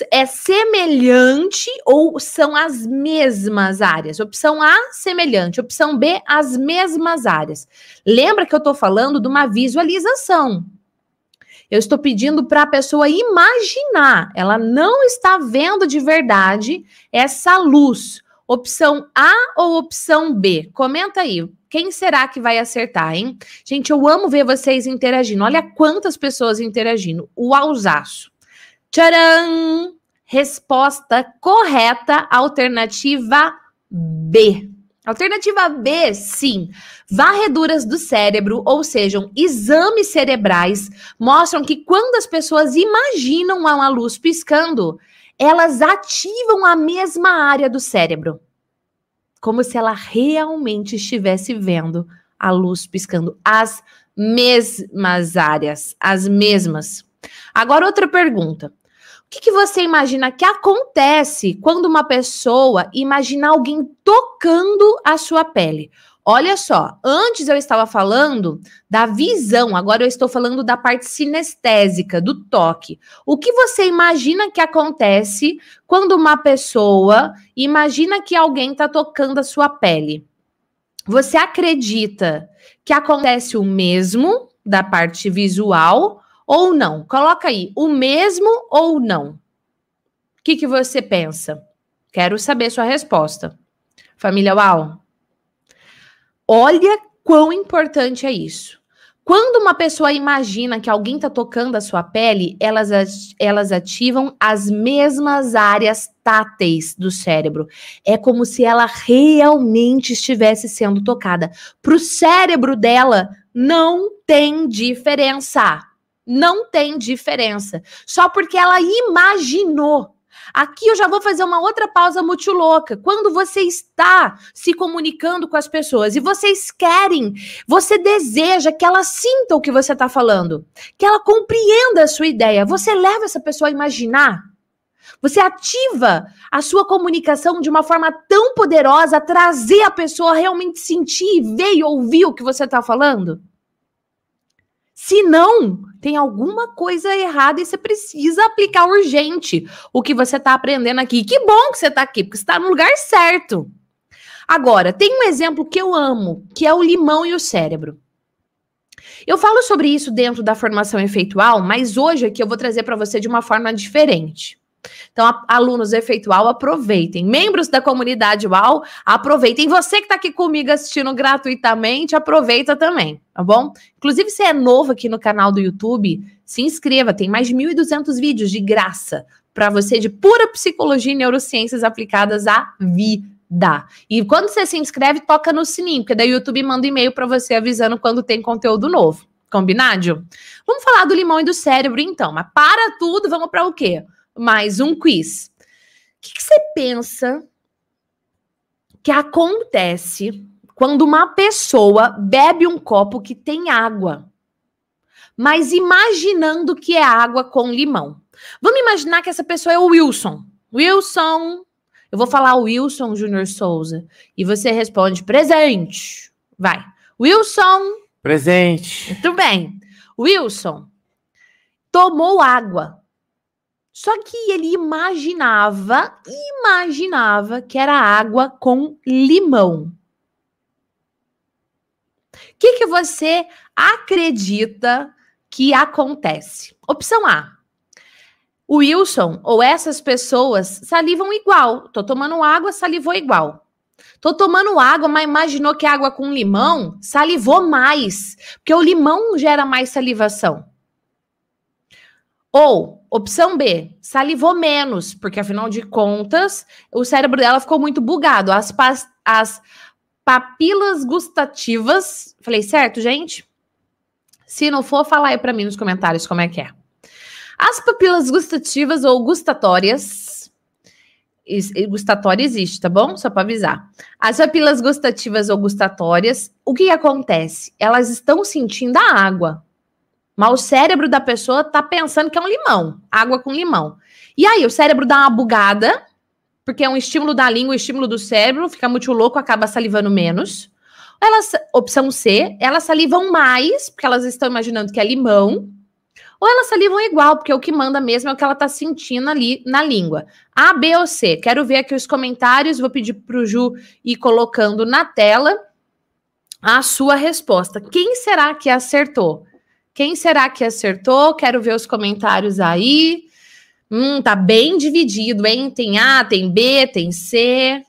É semelhante ou são as mesmas áreas? Opção A, semelhante. Opção B, as mesmas áreas. Lembra que eu estou falando de uma visualização. Eu estou pedindo para a pessoa imaginar. Ela não está vendo de verdade essa luz. Opção A ou opção B? Comenta aí. Quem será que vai acertar, hein? Gente, eu amo ver vocês interagindo. Olha quantas pessoas interagindo. O alzaço. Tcharam! Resposta correta, alternativa B. Alternativa B, sim. Varreduras do cérebro, ou seja, exames cerebrais, mostram que quando as pessoas imaginam uma luz piscando, elas ativam a mesma área do cérebro. Como se ela realmente estivesse vendo a luz piscando. As mesmas áreas, as mesmas. Agora, outra pergunta que, que você imagina que acontece quando uma pessoa imagina alguém tocando a sua pele? Olha só, antes eu estava falando da visão, agora eu estou falando da parte sinestésica, do toque. O que você imagina que acontece quando uma pessoa imagina que alguém está tocando a sua pele? Você acredita que acontece o mesmo da parte visual ou não? Coloca aí, o mesmo ou não? O que, que você pensa? Quero saber sua resposta. Família Uau. Olha quão importante é isso. Quando uma pessoa imagina que alguém está tocando a sua pele, elas, elas ativam as mesmas áreas táteis do cérebro. É como se ela realmente estivesse sendo tocada. Para o cérebro dela, não tem diferença. Não tem diferença. Só porque ela imaginou. Aqui eu já vou fazer uma outra pausa muito louca. Quando você está se comunicando com as pessoas e vocês querem, você deseja que ela sinta o que você está falando, que ela compreenda a sua ideia, você leva essa pessoa a imaginar. Você ativa a sua comunicação de uma forma tão poderosa trazer a pessoa a realmente sentir, ver e ouvir o que você está falando? Se não, tem alguma coisa errada e você precisa aplicar urgente o que você está aprendendo aqui. Que bom que você está aqui, porque você está no lugar certo. Agora, tem um exemplo que eu amo, que é o limão e o cérebro. Eu falo sobre isso dentro da formação efeitual, mas hoje aqui eu vou trazer para você de uma forma diferente. Então, alunos efeitual, aproveitem. Membros da comunidade UAU, aproveitem. Você que está aqui comigo assistindo gratuitamente, aproveita também, tá bom? Inclusive, se é novo aqui no canal do YouTube, se inscreva. Tem mais de 1.200 vídeos de graça para você de pura psicologia e neurociências aplicadas à vida. E quando você se inscreve, toca no sininho, porque daí o YouTube manda e-mail para você avisando quando tem conteúdo novo. Combinado? Vamos falar do limão e do cérebro, então. Mas para tudo, vamos para o quê? Mais um quiz. O que, que você pensa que acontece quando uma pessoa bebe um copo que tem água, mas imaginando que é água com limão? Vamos imaginar que essa pessoa é o Wilson. Wilson, eu vou falar Wilson Júnior Souza e você responde presente. Vai. Wilson. Presente. Muito bem. Wilson tomou água. Só que ele imaginava, imaginava que era água com limão. O que, que você acredita que acontece? Opção A. O Wilson ou essas pessoas salivam igual. Tô tomando água, salivou igual. Tô tomando água, mas imaginou que água com limão salivou mais, porque o limão gera mais salivação. Ou, opção B, salivou menos, porque afinal de contas, o cérebro dela ficou muito bugado. As, as papilas gustativas. Falei certo, gente? Se não for, fala aí para mim nos comentários como é que é. As papilas gustativas ou gustatórias. Gustatória existe, tá bom? Só para avisar. As papilas gustativas ou gustatórias, o que acontece? Elas estão sentindo a água. Mas o cérebro da pessoa tá pensando que é um limão, água com limão. E aí o cérebro dá uma bugada, porque é um estímulo da língua, um estímulo do cérebro, fica muito louco, acaba salivando menos. Elas, opção C, elas salivam mais, porque elas estão imaginando que é limão ou elas salivam igual, porque o que manda mesmo é o que ela tá sentindo ali na língua. A, B ou C? Quero ver aqui os comentários, vou pedir pro Ju ir colocando na tela a sua resposta. Quem será que acertou? Quem será que acertou? Quero ver os comentários aí. Hum, tá bem dividido, hein? Tem A, tem B, tem C.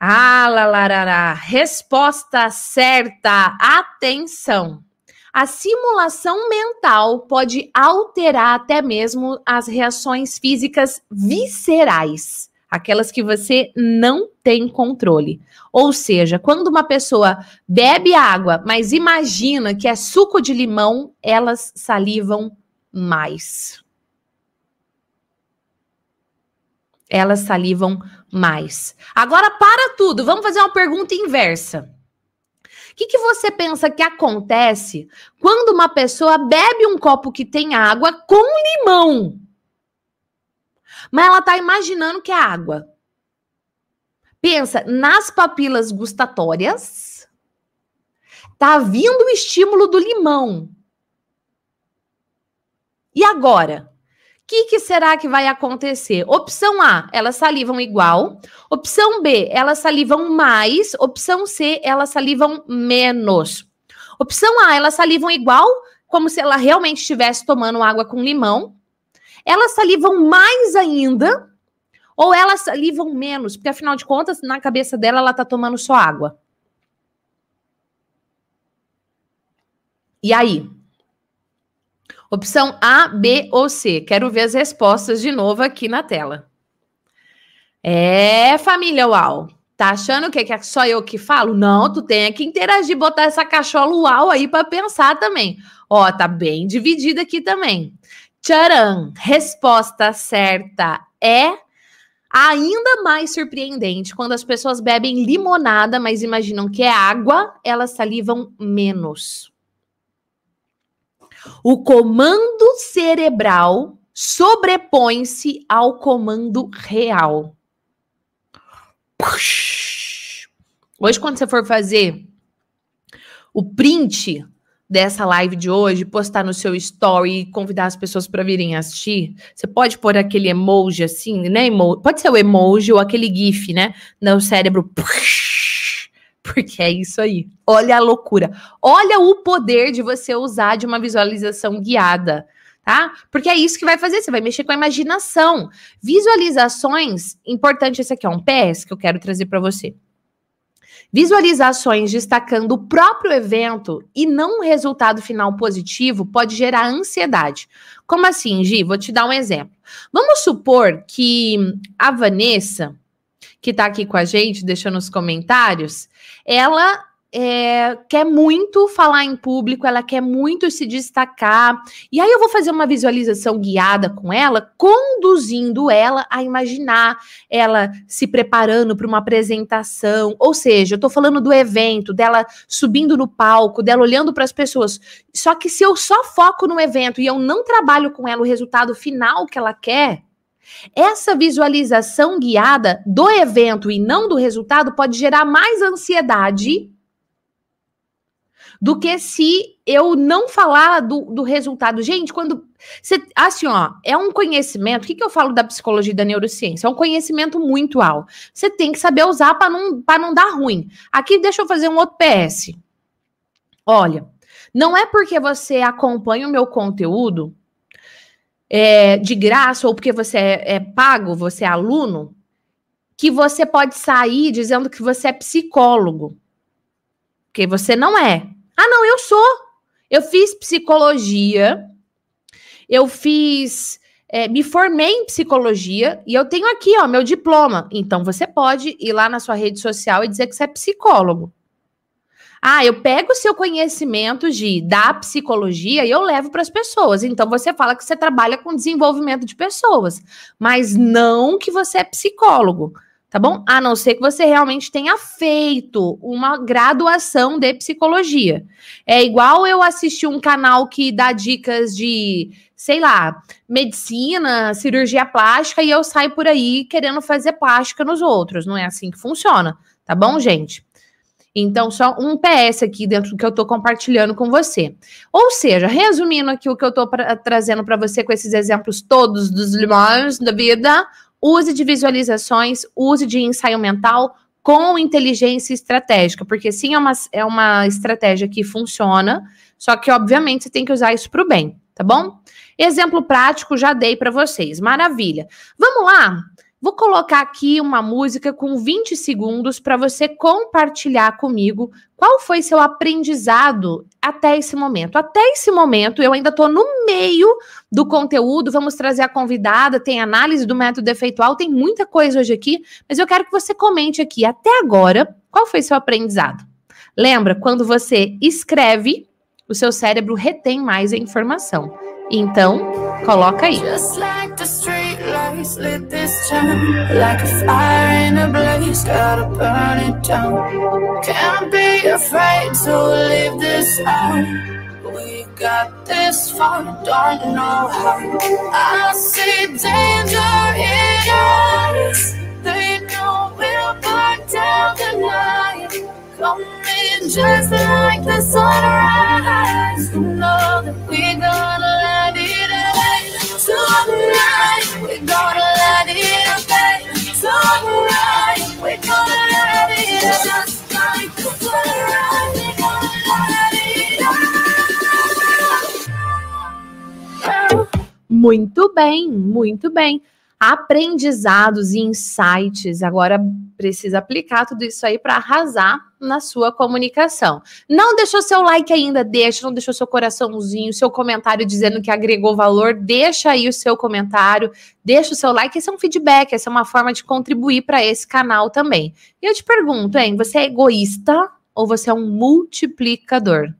Ah, lá. Resposta certa. Atenção. A simulação mental pode alterar até mesmo as reações físicas viscerais, aquelas que você não tem controle. Ou seja, quando uma pessoa bebe água, mas imagina que é suco de limão, elas salivam mais. Elas salivam mais. Agora para tudo, vamos fazer uma pergunta inversa que, que você pensa que acontece quando uma pessoa bebe um copo que tem água com limão? Mas ela está imaginando que é água. Pensa nas papilas gustatórias. Tá vindo o estímulo do limão. E agora? que, que será que vai acontecer? Opção A, elas salivam igual. Opção B, elas salivam mais. Opção C, elas salivam menos. Opção A, elas salivam igual, como se ela realmente estivesse tomando água com limão. Elas salivam mais ainda, ou elas salivam menos, porque afinal de contas, na cabeça dela, ela tá tomando só água. E aí? Opção A, B ou C. Quero ver as respostas de novo aqui na tela. É, família UAU. Tá achando que é só eu que falo? Não, tu tem que interagir, botar essa cachola UAU aí para pensar também. Ó, tá bem dividida aqui também. Tcharam! Resposta certa é ainda mais surpreendente quando as pessoas bebem limonada, mas imaginam que é água, elas salivam menos. O comando cerebral sobrepõe-se ao comando real. Hoje, quando você for fazer o print dessa live de hoje, postar no seu story e convidar as pessoas para virem assistir, você pode pôr aquele emoji assim, né? Emo pode ser o emoji ou aquele GIF, né? No cérebro. Porque é isso aí. Olha a loucura. Olha o poder de você usar de uma visualização guiada, tá? Porque é isso que vai fazer, você vai mexer com a imaginação. Visualizações, importante esse aqui é um PS que eu quero trazer para você. Visualizações destacando o próprio evento e não um resultado final positivo pode gerar ansiedade. Como assim, Gi? Vou te dar um exemplo. Vamos supor que a Vanessa que está aqui com a gente, deixando nos comentários, ela é, quer muito falar em público, ela quer muito se destacar. E aí eu vou fazer uma visualização guiada com ela, conduzindo ela a imaginar ela se preparando para uma apresentação. Ou seja, eu estou falando do evento, dela subindo no palco, dela olhando para as pessoas. Só que se eu só foco no evento e eu não trabalho com ela o resultado final que ela quer, essa visualização guiada do evento e não do resultado pode gerar mais ansiedade do que se eu não falar do, do resultado. Gente, quando. Você, assim, ó, é um conhecimento. O que, que eu falo da psicologia e da neurociência? É um conhecimento muito alto. Você tem que saber usar para não, não dar ruim. Aqui, deixa eu fazer um outro PS. Olha, não é porque você acompanha o meu conteúdo é, de graça ou porque você é, é pago, você é aluno, que você pode sair dizendo que você é psicólogo. Porque você não é. Ah, não, eu sou. Eu fiz psicologia, eu fiz. É, me formei em psicologia e eu tenho aqui, ó, meu diploma. Então você pode ir lá na sua rede social e dizer que você é psicólogo. Ah, eu pego o seu conhecimento de da psicologia e eu levo para as pessoas. Então você fala que você trabalha com desenvolvimento de pessoas, mas não que você é psicólogo tá bom? A não ser que você realmente tenha feito uma graduação de psicologia. É igual eu assistir um canal que dá dicas de, sei lá, medicina, cirurgia plástica e eu saio por aí querendo fazer plástica nos outros. Não é assim que funciona, tá bom, gente? Então, só um PS aqui dentro do que eu estou compartilhando com você. Ou seja, resumindo aqui o que eu estou trazendo para você com esses exemplos todos dos limões da vida, use de visualizações, use de ensaio mental com inteligência estratégica, porque sim, é uma, é uma estratégia que funciona, só que, obviamente, você tem que usar isso para o bem, tá bom? Exemplo prático já dei para vocês, maravilha. Vamos lá? Vou colocar aqui uma música com 20 segundos para você compartilhar comigo qual foi seu aprendizado até esse momento. Até esse momento, eu ainda estou no meio do conteúdo. Vamos trazer a convidada, tem análise do método efeitual, tem muita coisa hoje aqui, mas eu quero que você comente aqui até agora qual foi seu aprendizado. Lembra, quando você escreve, o seu cérebro retém mais a informação. Então, coloca aí. Just like the street lights lit this town Like a fire in a blaze, gotta burn it down. Can't be afraid to leave this out. We got this far, don't know how. I see danger in us They know we'll burn down the night. Coming just like the sunrise. Know that we're gonna let it Muito bem, muito bem aprendizados e insights. Agora precisa aplicar tudo isso aí para arrasar na sua comunicação. Não deixou seu like ainda? Deixa, não deixou seu coraçãozinho, seu comentário dizendo que agregou valor? Deixa aí o seu comentário, deixa o seu like. Esse é um feedback, essa é uma forma de contribuir para esse canal também. E eu te pergunto, hein, você é egoísta ou você é um multiplicador?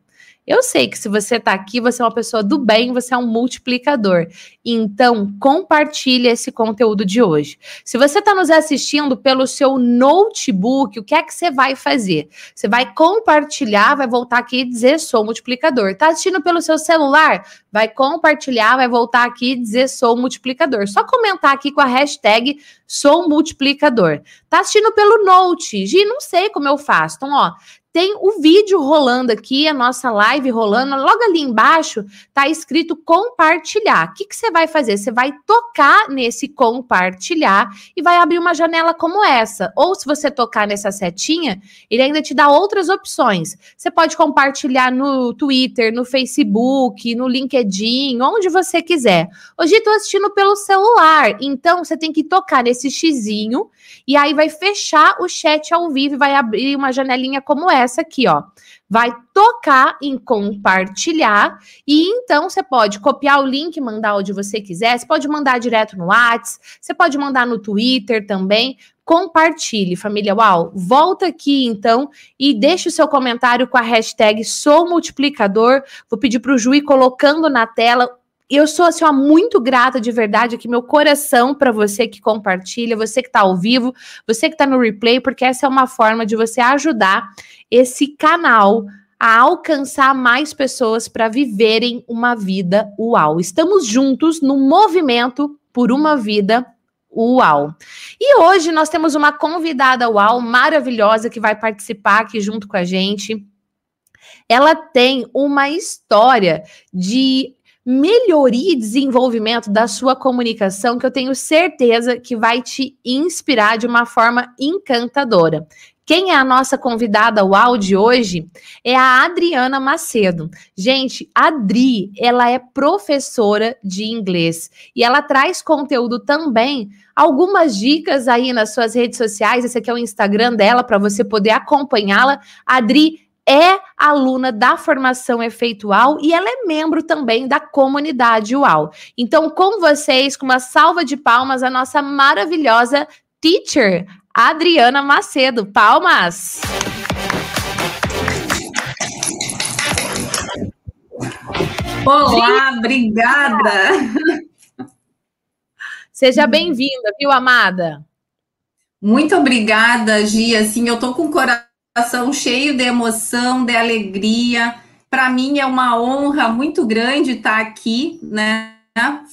Eu sei que se você está aqui, você é uma pessoa do bem, você é um multiplicador. Então, compartilhe esse conteúdo de hoje. Se você está nos assistindo pelo seu notebook, o que é que você vai fazer? Você vai compartilhar, vai voltar aqui e dizer sou multiplicador. Está assistindo pelo seu celular? Vai compartilhar, vai voltar aqui e dizer sou multiplicador. Só comentar aqui com a hashtag sou multiplicador. Tá assistindo pelo Note? Gi, não sei como eu faço. Então, ó, tem o vídeo rolando aqui, a nossa live rolando. Logo ali embaixo tá escrito compartilhar. O que, você vai fazer? Você vai tocar nesse compartilhar e vai abrir uma janela como essa. Ou se você tocar nessa setinha, ele ainda te dá outras opções. Você pode compartilhar no Twitter, no Facebook, no LinkedIn, onde você quiser. Hoje estou assistindo pelo celular, então você tem que tocar nesse xizinho e aí vai fechar o chat ao vivo e vai abrir uma janelinha como essa essa aqui, ó. Vai tocar em compartilhar e então você pode copiar o link, mandar onde você quiser. Você pode mandar direto no WhatsApp, você pode mandar no Twitter também. Compartilhe, família Uau. Volta aqui então e deixe o seu comentário com a hashtag Sou Multiplicador. Vou pedir para o Ju ir colocando na tela eu sou assim, ó, muito grata de verdade aqui, meu coração para você que compartilha, você que está ao vivo, você que está no replay, porque essa é uma forma de você ajudar esse canal a alcançar mais pessoas para viverem uma vida uau. Estamos juntos no movimento por uma vida uau. E hoje nós temos uma convidada uau maravilhosa que vai participar aqui junto com a gente. Ela tem uma história de melhoria e desenvolvimento da sua comunicação que eu tenho certeza que vai te inspirar de uma forma encantadora. Quem é a nossa convidada UAU de hoje é a Adriana Macedo. Gente, a Adri, ela é professora de inglês e ela traz conteúdo também, algumas dicas aí nas suas redes sociais. Esse aqui é o Instagram dela para você poder acompanhá-la. Adri é aluna da formação efeitual e ela é membro também da comunidade UAU. Então, com vocês, com uma salva de palmas, a nossa maravilhosa teacher, Adriana Macedo. Palmas! Olá, obrigada! Seja bem-vinda, viu, amada? Muito obrigada, Gia. Assim, eu tô com o coração coração cheio de emoção, de alegria. Para mim é uma honra muito grande estar aqui, né?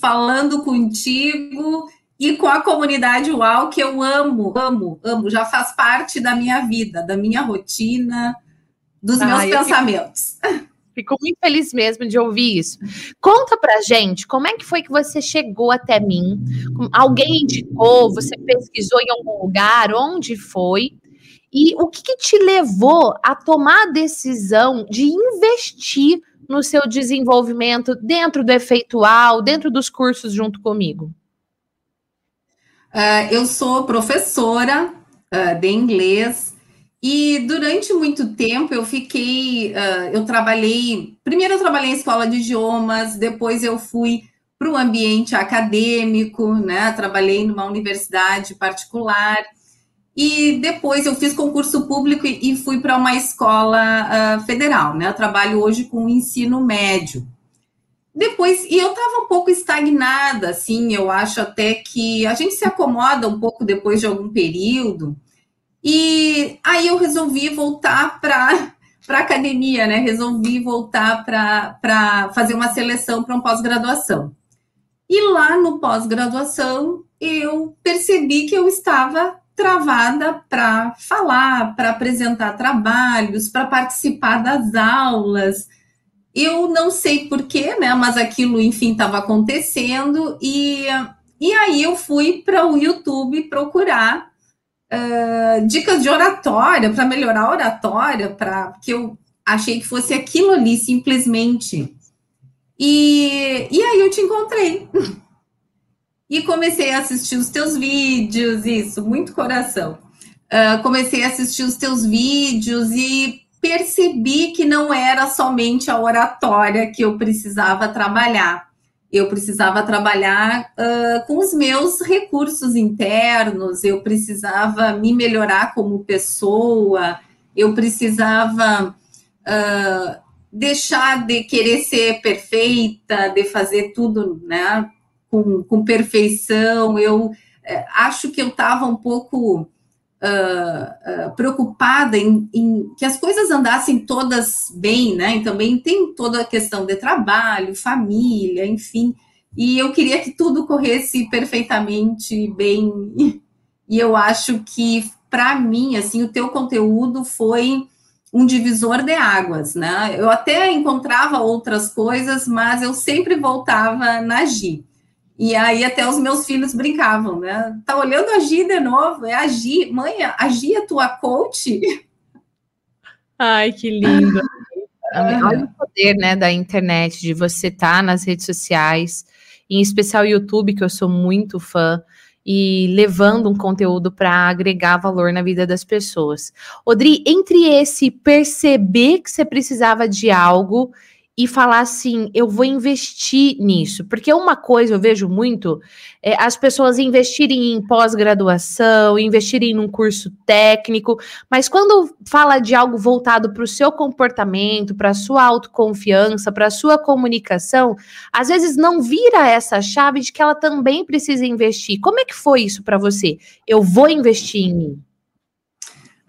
Falando contigo e com a comunidade UAU, que eu amo, amo, amo, já faz parte da minha vida, da minha rotina, dos ah, meus pensamentos. Fico, fico, muito feliz mesmo de ouvir isso. Conta pra gente, como é que foi que você chegou até mim? Alguém indicou, você pesquisou em algum lugar, onde foi? E o que, que te levou a tomar a decisão de investir no seu desenvolvimento dentro do efeitual, dentro dos cursos junto comigo? Uh, eu sou professora uh, de inglês e durante muito tempo eu fiquei, uh, eu trabalhei, primeiro eu trabalhei em escola de idiomas, depois eu fui para o ambiente acadêmico, né? Trabalhei numa universidade particular e depois eu fiz concurso público e fui para uma escola uh, federal, né? Eu trabalho hoje com ensino médio. Depois, e eu estava um pouco estagnada, assim, eu acho até que a gente se acomoda um pouco depois de algum período. E aí eu resolvi voltar para para academia, né? Resolvi voltar para fazer uma seleção para um pós-graduação. E lá no pós-graduação eu percebi que eu estava travada para falar, para apresentar trabalhos, para participar das aulas. Eu não sei porquê, né? Mas aquilo, enfim, estava acontecendo e, e aí eu fui para o YouTube procurar uh, dicas de oratória para melhorar a oratória, para que eu achei que fosse aquilo ali simplesmente. E, e aí eu te encontrei. E comecei a assistir os teus vídeos, isso, muito coração. Uh, comecei a assistir os teus vídeos e percebi que não era somente a oratória que eu precisava trabalhar. Eu precisava trabalhar uh, com os meus recursos internos, eu precisava me melhorar como pessoa, eu precisava uh, deixar de querer ser perfeita, de fazer tudo, né? Com, com perfeição. Eu é, acho que eu estava um pouco uh, uh, preocupada em, em, que as coisas andassem todas bem, né? E também tem toda a questão de trabalho, família, enfim. E eu queria que tudo corresse perfeitamente bem. E eu acho que, para mim, assim, o teu conteúdo foi um divisor de águas, né? Eu até encontrava outras coisas, mas eu sempre voltava na Gi. E aí até os meus filhos brincavam, né? Tá olhando a Gi de novo, é a Gi. Mãe, a Gi é tua coach? Ai, que lindo. Olha o poder, né, da internet, de você estar tá nas redes sociais, em especial o YouTube, que eu sou muito fã, e levando um conteúdo para agregar valor na vida das pessoas. Odri, entre esse perceber que você precisava de algo e falar assim, eu vou investir nisso. Porque uma coisa eu vejo muito é as pessoas investirem em pós-graduação, investirem num curso técnico, mas quando fala de algo voltado para o seu comportamento, para a sua autoconfiança, para a sua comunicação, às vezes não vira essa chave de que ela também precisa investir. Como é que foi isso para você? Eu vou investir em mim.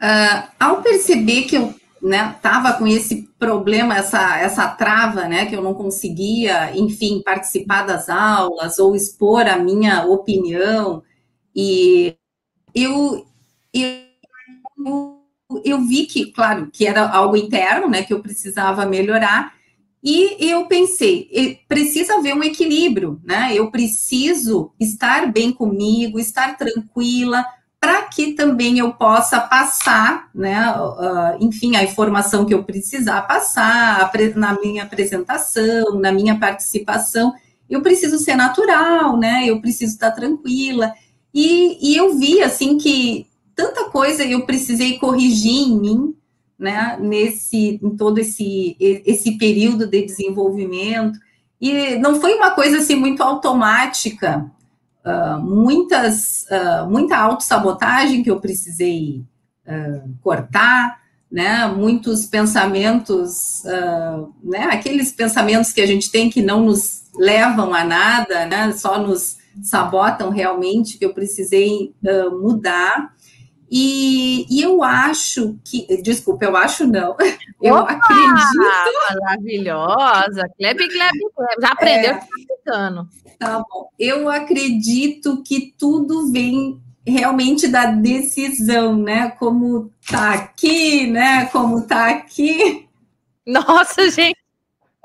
Uh, ao perceber que eu né, tava com esse problema, essa, essa trava, né, que eu não conseguia, enfim, participar das aulas ou expor a minha opinião, e eu, eu, eu vi que, claro, que era algo interno, né, que eu precisava melhorar, e eu pensei, precisa haver um equilíbrio, né, eu preciso estar bem comigo, estar tranquila, para que também eu possa passar, né, uh, enfim, a informação que eu precisar passar na minha apresentação, na minha participação, eu preciso ser natural, né, eu preciso estar tranquila, e, e eu vi, assim, que tanta coisa eu precisei corrigir em mim, né, nesse, em todo esse, esse período de desenvolvimento, e não foi uma coisa, assim, muito automática, uh, muitas, uh, muita autossabotagem que eu precisei uh, cortar, né? Muitos pensamentos, né? Aqueles pensamentos que a gente tem que não nos levam a nada, né? Só nos sabotam realmente, que eu precisei mudar. E, e, eu acho que, desculpa, eu acho não, eu Opa, acredito. Maravilhosa, Kleb, Kleb, já aprendeu é, ficando. Tá bom. Eu acredito que tudo vem realmente da decisão, né? Como tá aqui, né? Como tá aqui. Nossa, gente.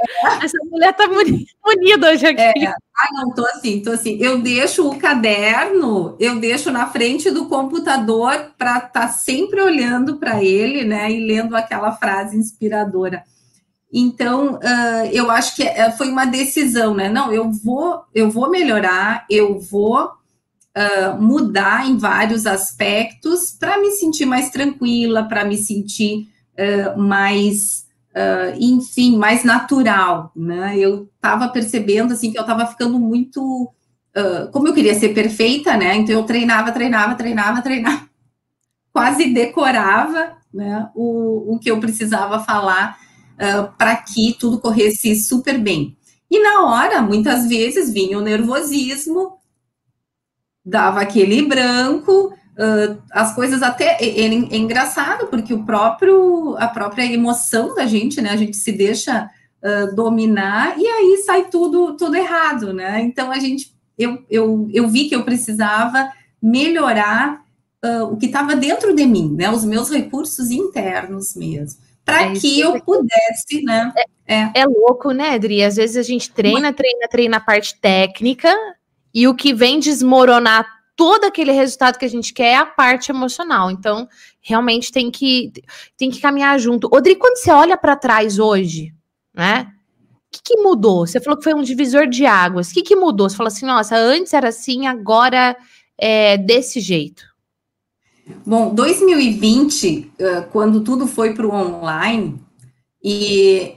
Essa mulher tá bonita hoje aqui. É. Ah, não, tô assim, tô assim. Eu deixo o caderno, eu deixo na frente do computador para estar tá sempre olhando para ele, né? E lendo aquela frase inspiradora. Então, uh, eu acho que foi uma decisão, né? Não, eu vou, eu vou melhorar, eu vou uh, mudar em vários aspectos para me sentir mais tranquila, para me sentir uh, mais, enfim, mais natural, né? Eu estava percebendo assim que eu estava ficando muito, como eu queria ser perfeita, né? Então eu treinava, treinava, treinava, treinava, quase decorava, né? O, o que eu precisava falar uh, para que tudo corresse super bem. E na hora, muitas vezes, vinha o nervosismo, dava aquele branco, uh, as coisas até é, é, é, engraçado, porque o próprio, a própria emoção da gente, né? A gente se deixa uh, dominar e aí sai tudo, tudo errado, né? Então a gente eu, eu, eu vi que eu precisava melhorar uh, o que estava dentro de mim, né? Os meus recursos internos mesmo para é que eu pudesse, né? É, é. é, louco, né, Adri? Às vezes a gente treina, treina, treina a parte técnica e o que vem desmoronar todo aquele resultado que a gente quer é a parte emocional. Então, realmente tem que tem que caminhar junto. Odri, quando você olha para trás hoje, né? O que, que, mudou? Você falou que foi um divisor de águas. O que, que mudou? Você falou assim, nossa, antes era assim, agora é desse jeito. Bom, 2020, quando tudo foi para o online, e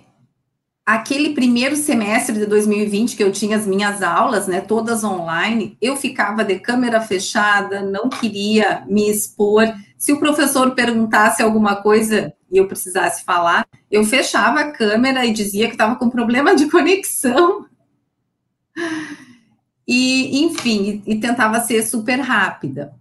aquele primeiro semestre de 2020 que eu tinha as minhas aulas, né, todas online, eu ficava de câmera fechada, não queria me expor. Se o professor perguntasse alguma coisa e eu precisasse falar, eu fechava a câmera e dizia que estava com problema de conexão. E, enfim, e, e tentava ser super rápida.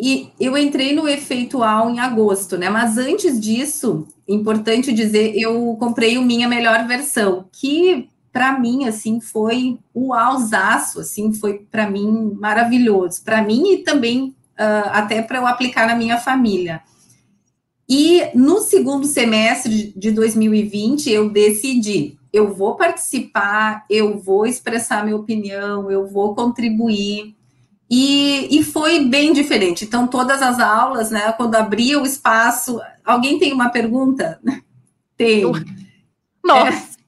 E eu entrei no efeitual em agosto, né? Mas antes disso, importante dizer, eu comprei o minha melhor versão, que para mim assim foi o alzaço, assim, foi para mim maravilhoso, para mim e também uh, até para eu aplicar na minha família. E no segundo semestre de 2020 eu decidi, eu vou participar, eu vou expressar minha opinião, eu vou contribuir e, e foi bem diferente. Então, todas as aulas, né, quando abria o espaço. Alguém tem uma pergunta? Tem. Nossa!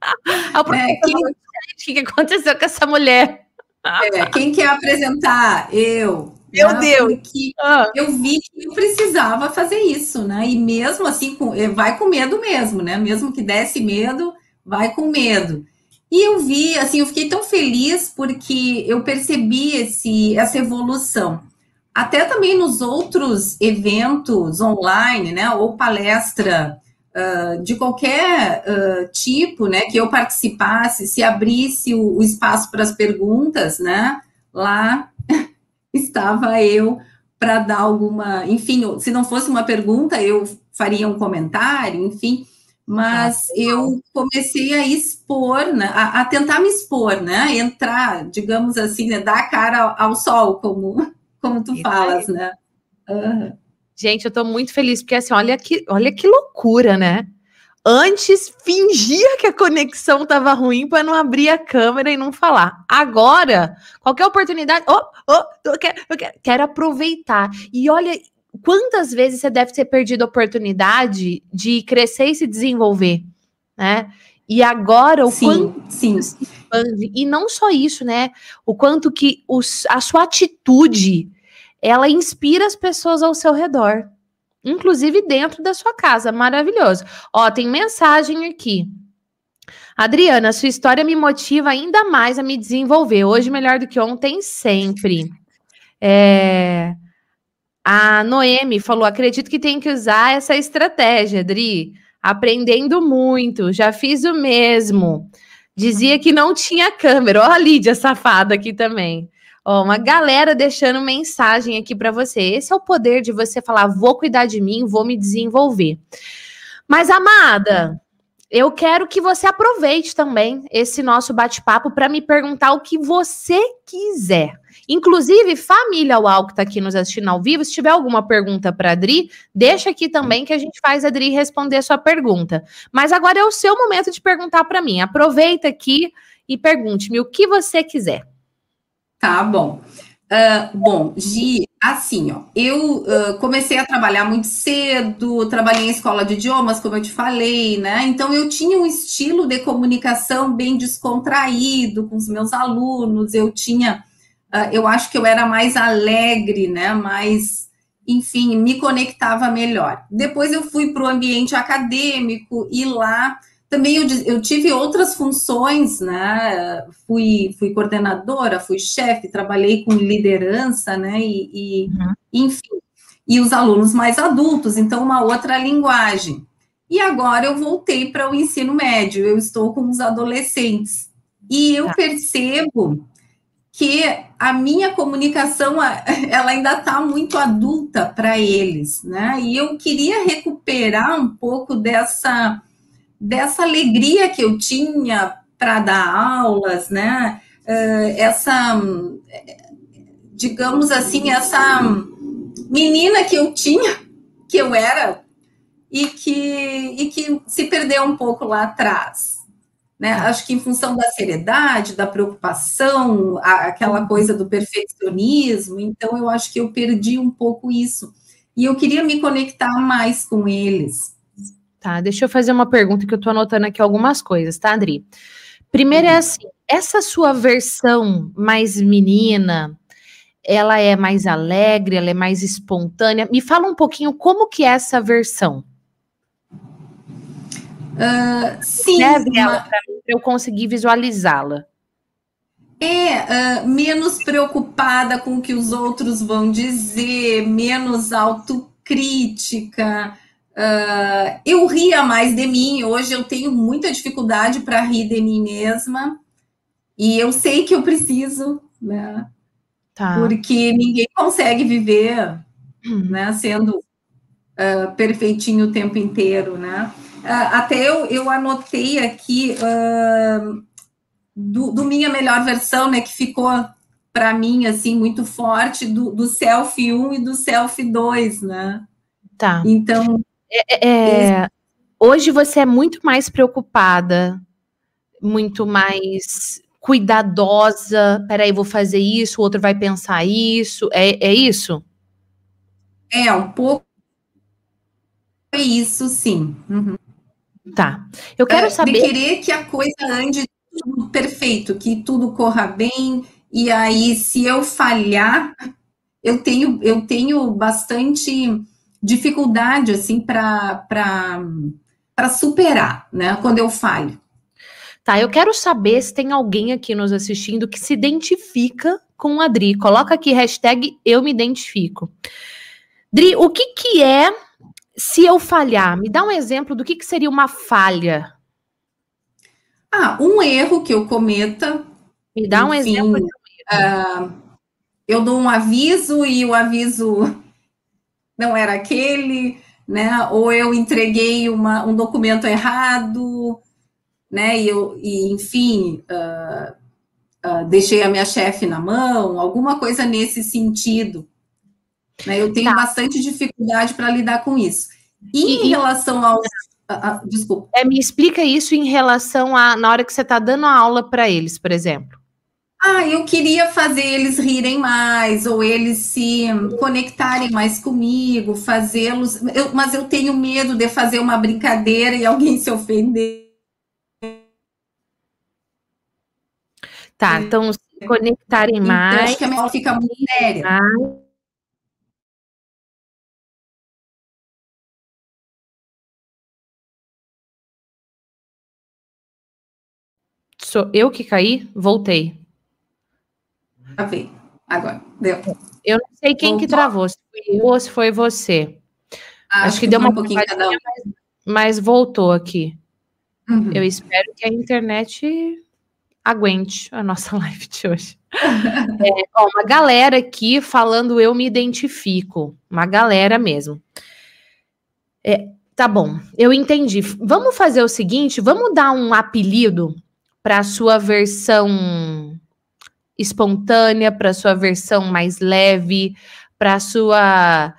É. é, que... O que aconteceu com essa mulher? É, quem quer apresentar? Eu. Meu né? Deus! Porque ah. eu vi que eu precisava fazer isso, né? E mesmo assim, com, eh, vai com medo mesmo, né? Mesmo que desse medo, vai com medo. E eu vi, assim, eu fiquei tão feliz porque eu percebi esse, essa evolução. Até também nos outros eventos online, né? Ou palestra uh, de qualquer uh, tipo, né? Que eu participasse, se abrisse o, o espaço para as perguntas, né? Lá estava eu para dar alguma, enfim, se não fosse uma pergunta, eu faria um comentário, enfim, mas eu comecei a expor, né, a, a, tentar me expor, né, entrar, digamos assim, né, dar a cara ao, sol, como, como tu falas, né. Uhum. Gente, eu estou muito feliz, porque assim, olha que, olha que loucura, né? Antes fingia que a conexão estava ruim para não abrir a câmera e não falar. Agora, qualquer oportunidade, oh, oh, eu quero, eu quero, quero aproveitar. E olha quantas vezes você deve ter perdido a oportunidade de crescer e se desenvolver, né? E agora o sim, quanto sim. e não só isso, né? O quanto que os, a sua atitude ela inspira as pessoas ao seu redor inclusive dentro da sua casa. Maravilhoso. Ó, tem mensagem aqui. Adriana, sua história me motiva ainda mais a me desenvolver. Hoje, melhor do que ontem, sempre. É... A Noemi falou: acredito que tem que usar essa estratégia, Adri. Aprendendo muito, já fiz o mesmo. Dizia que não tinha câmera. Ó, a Lídia safada aqui também. Ó, uma galera deixando mensagem aqui para você. Esse é o poder de você falar: vou cuidar de mim, vou me desenvolver. Mas, amada, eu quero que você aproveite também esse nosso bate-papo para me perguntar o que você quiser. Inclusive, família UAU que está aqui nos assistindo ao vivo, se tiver alguma pergunta para Adri, deixa aqui também que a gente faz a Adri responder a sua pergunta. Mas agora é o seu momento de perguntar para mim. Aproveita aqui e pergunte-me o que você quiser. Tá bom. Uh, bom, Gi, assim, ó, eu uh, comecei a trabalhar muito cedo, trabalhei em escola de idiomas, como eu te falei, né? Então eu tinha um estilo de comunicação bem descontraído com os meus alunos, eu tinha, eu acho que eu era mais alegre, né? Mais, enfim, me conectava melhor. Depois eu fui para o ambiente acadêmico e lá também eu, eu, tive outras funções, né? Fui, fui coordenadora, fui chefe, trabalhei com liderança, né? E, e uhum. enfim, e os alunos mais adultos, então uma outra linguagem. E agora eu voltei para o ensino médio, eu estou com os adolescentes. E eu tá. percebo que a minha comunicação ela ainda está muito adulta para eles, né? E eu queria recuperar um pouco dessa dessa alegria que eu tinha para dar aulas, né? Uh, essa, digamos assim, essa menina que eu tinha, que eu era, e que, e que se perdeu um pouco lá atrás. Né? Tá. Acho que em função da seriedade, da preocupação, a, aquela coisa do perfeccionismo, então eu acho que eu perdi um pouco isso. E eu queria me conectar mais com eles. Tá, deixa eu fazer uma pergunta que eu tô anotando aqui algumas coisas, tá, Adri? Primeiro é uhum. assim, essa sua versão mais menina, ela é mais alegre, ela é mais espontânea. Me fala um pouquinho como que é essa versão. Uh, sim. Deve ela para eu conseguir visualizá-la. É uh, menos preocupada com o que os outros vão dizer, menos autocrítica, Uh, eu ria mais de mim, hoje eu tenho muita dificuldade para rir de mim mesma, e eu sei que eu preciso, né? Tá. Porque ninguém consegue viver uhum. né, sendo uh, perfeitinho o tempo inteiro, né? Uh, até eu, eu anotei aqui do, do, minha melhor versão, né? Que ficou para mim assim muito forte do, do selfie 1 e do selfie 2, né? Tá. Então, é, é, é, hoje você é muito mais preocupada, muito mais cuidadosa. Peraí, vou fazer isso, o outro vai pensar isso. É, é isso? É, um pouco. É isso, sim. Uhum. Tá. Eu quero é, saber. De querer que a coisa ande tudo perfeito, que tudo corra bem, E aí, se eu falhar, eu tenho, eu tenho bastante dificuldade assim para superar, né? Quando eu falho. Tá, eu quero saber se tem alguém aqui nos assistindo que se identifica com a Dri. Coloca aqui hashtag eu me identifico. Dri, o que que é se eu falhar? Me dá um exemplo do que, que seria uma falha. Ah, um erro que eu cometa. Me dá um enfim, exemplo. Uh, eu dou um aviso e o aviso não era aquele, né? Ou eu entreguei uma, um documento errado, né? E, eu, e enfim, uh, uh, deixei a minha chefe na mão, alguma coisa nesse sentido. Né? Eu tenho tá. bastante dificuldade para lidar com isso. E, em relação aos. Desculpa. É, me explica isso em relação a na hora que você está dando a aula para eles, por exemplo. Ah, eu queria fazer eles rirem mais, ou eles se conectarem mais comigo, fazê-los. mas eu tenho medo de fazer uma brincadeira e alguém se ofender. Tá, então se conectarem então, mais. Acho que a minha aula fica muito séria. Sou eu que caí? Voltei. Travei. Agora, deu. Eu não sei quem Voltou. que travou, se foi eu ou se foi você. Ah, acho, que deu uma um pouquinho cada um. mas, mas voltou aqui. Uhum. Eu espero que a internet aguente a nossa live de hoje. é, ó, uma galera aqui falando eu me identifico. Uma galera mesmo. É, tá bom, eu entendi. Vamos fazer o seguinte: vamos dar um apelido para a sua versão espontânea, para a sua versão mais leve, para a sua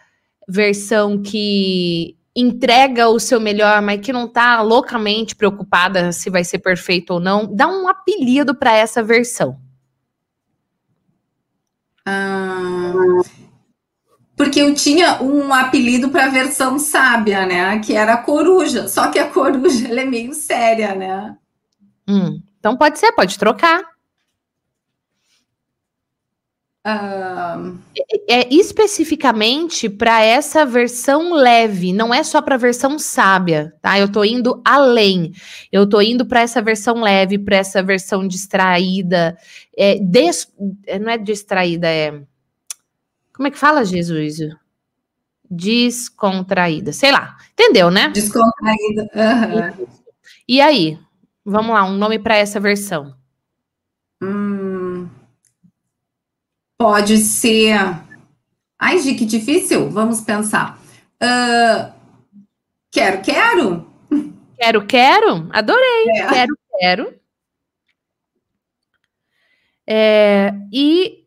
versão que entrega o seu melhor, mas que não está loucamente preocupada se vai ser perfeito ou não, dá um apelido para essa versão. Ah, porque eu tinha um apelido para a versão sábia, né? Que era a coruja. Só que a coruja ela é meio séria, né? Hum, então pode ser, pode trocar. Uh... É, é, especificamente para essa versão leve, não é só para a versão sábia, tá? Eu estou indo além. Eu estou indo para essa versão leve, para essa versão distraída, é, des... É, não é distraída, é como é que fala, Jesus? Descontraída, sei lá, entendeu, né? Descontraída. Uhum. E aí, vamos lá, um nome para essa versão. Hum. Pode ser. Ai, Gi, que difícil. Vamos pensar. Uh, quero, quero. Quero, quero. Adorei. É. Quero, quero. É, e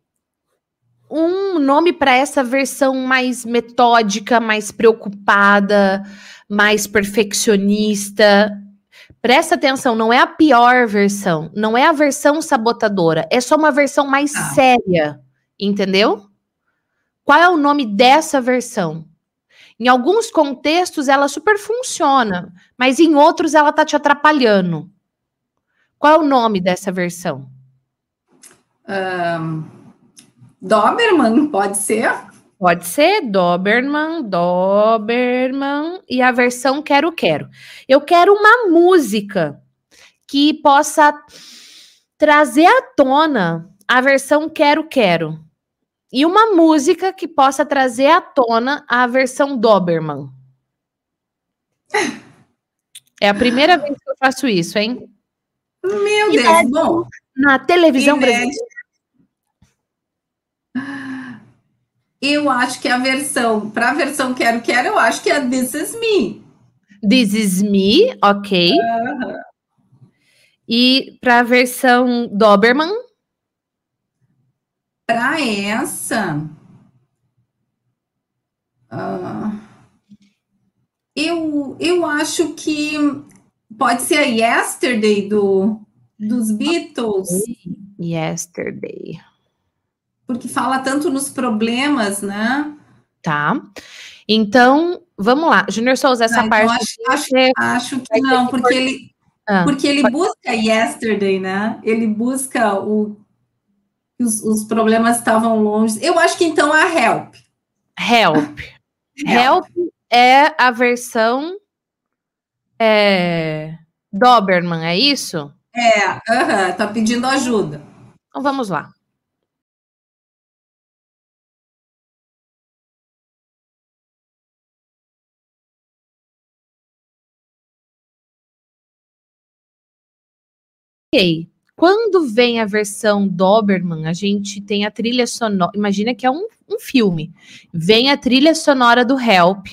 um nome para essa versão mais metódica, mais preocupada, mais perfeccionista. Presta atenção, não é a pior versão, não é a versão sabotadora, é só uma versão mais ah. séria. Entendeu? Qual é o nome dessa versão? Em alguns contextos ela super funciona, mas em outros ela tá te atrapalhando. Qual é o nome dessa versão? Um, Doberman, pode ser? Pode ser Doberman, Doberman e a versão quero quero. Eu quero uma música que possa trazer à tona a versão quero quero e uma música que possa trazer à tona a versão Doberman. É a primeira vez que eu faço isso, hein? Meu Deus, bom. Na televisão brasileira. Eu acho que a versão, para a versão Quero Quero, eu acho que é This Is Me. This Is Me, ok. E para a versão Doberman? Para essa, uh, eu, eu acho que pode ser a Yesterday do, dos Beatles. Yesterday. Porque fala tanto nos problemas, né? Tá. Então, vamos lá. Junior Souza, essa ah, então parte. Acho, acho, acho que não, porque ele, ah, porque ele busca yesterday, né? Ele busca o os, os problemas estavam longe. Eu acho que então a Help. Help. Help é a versão é, Doberman, é isso? É, uh -huh, tá pedindo ajuda. Então vamos lá. Quando vem a versão Doberman, a gente tem a trilha sonora. Imagina que é um, um filme. Vem a trilha sonora do Help,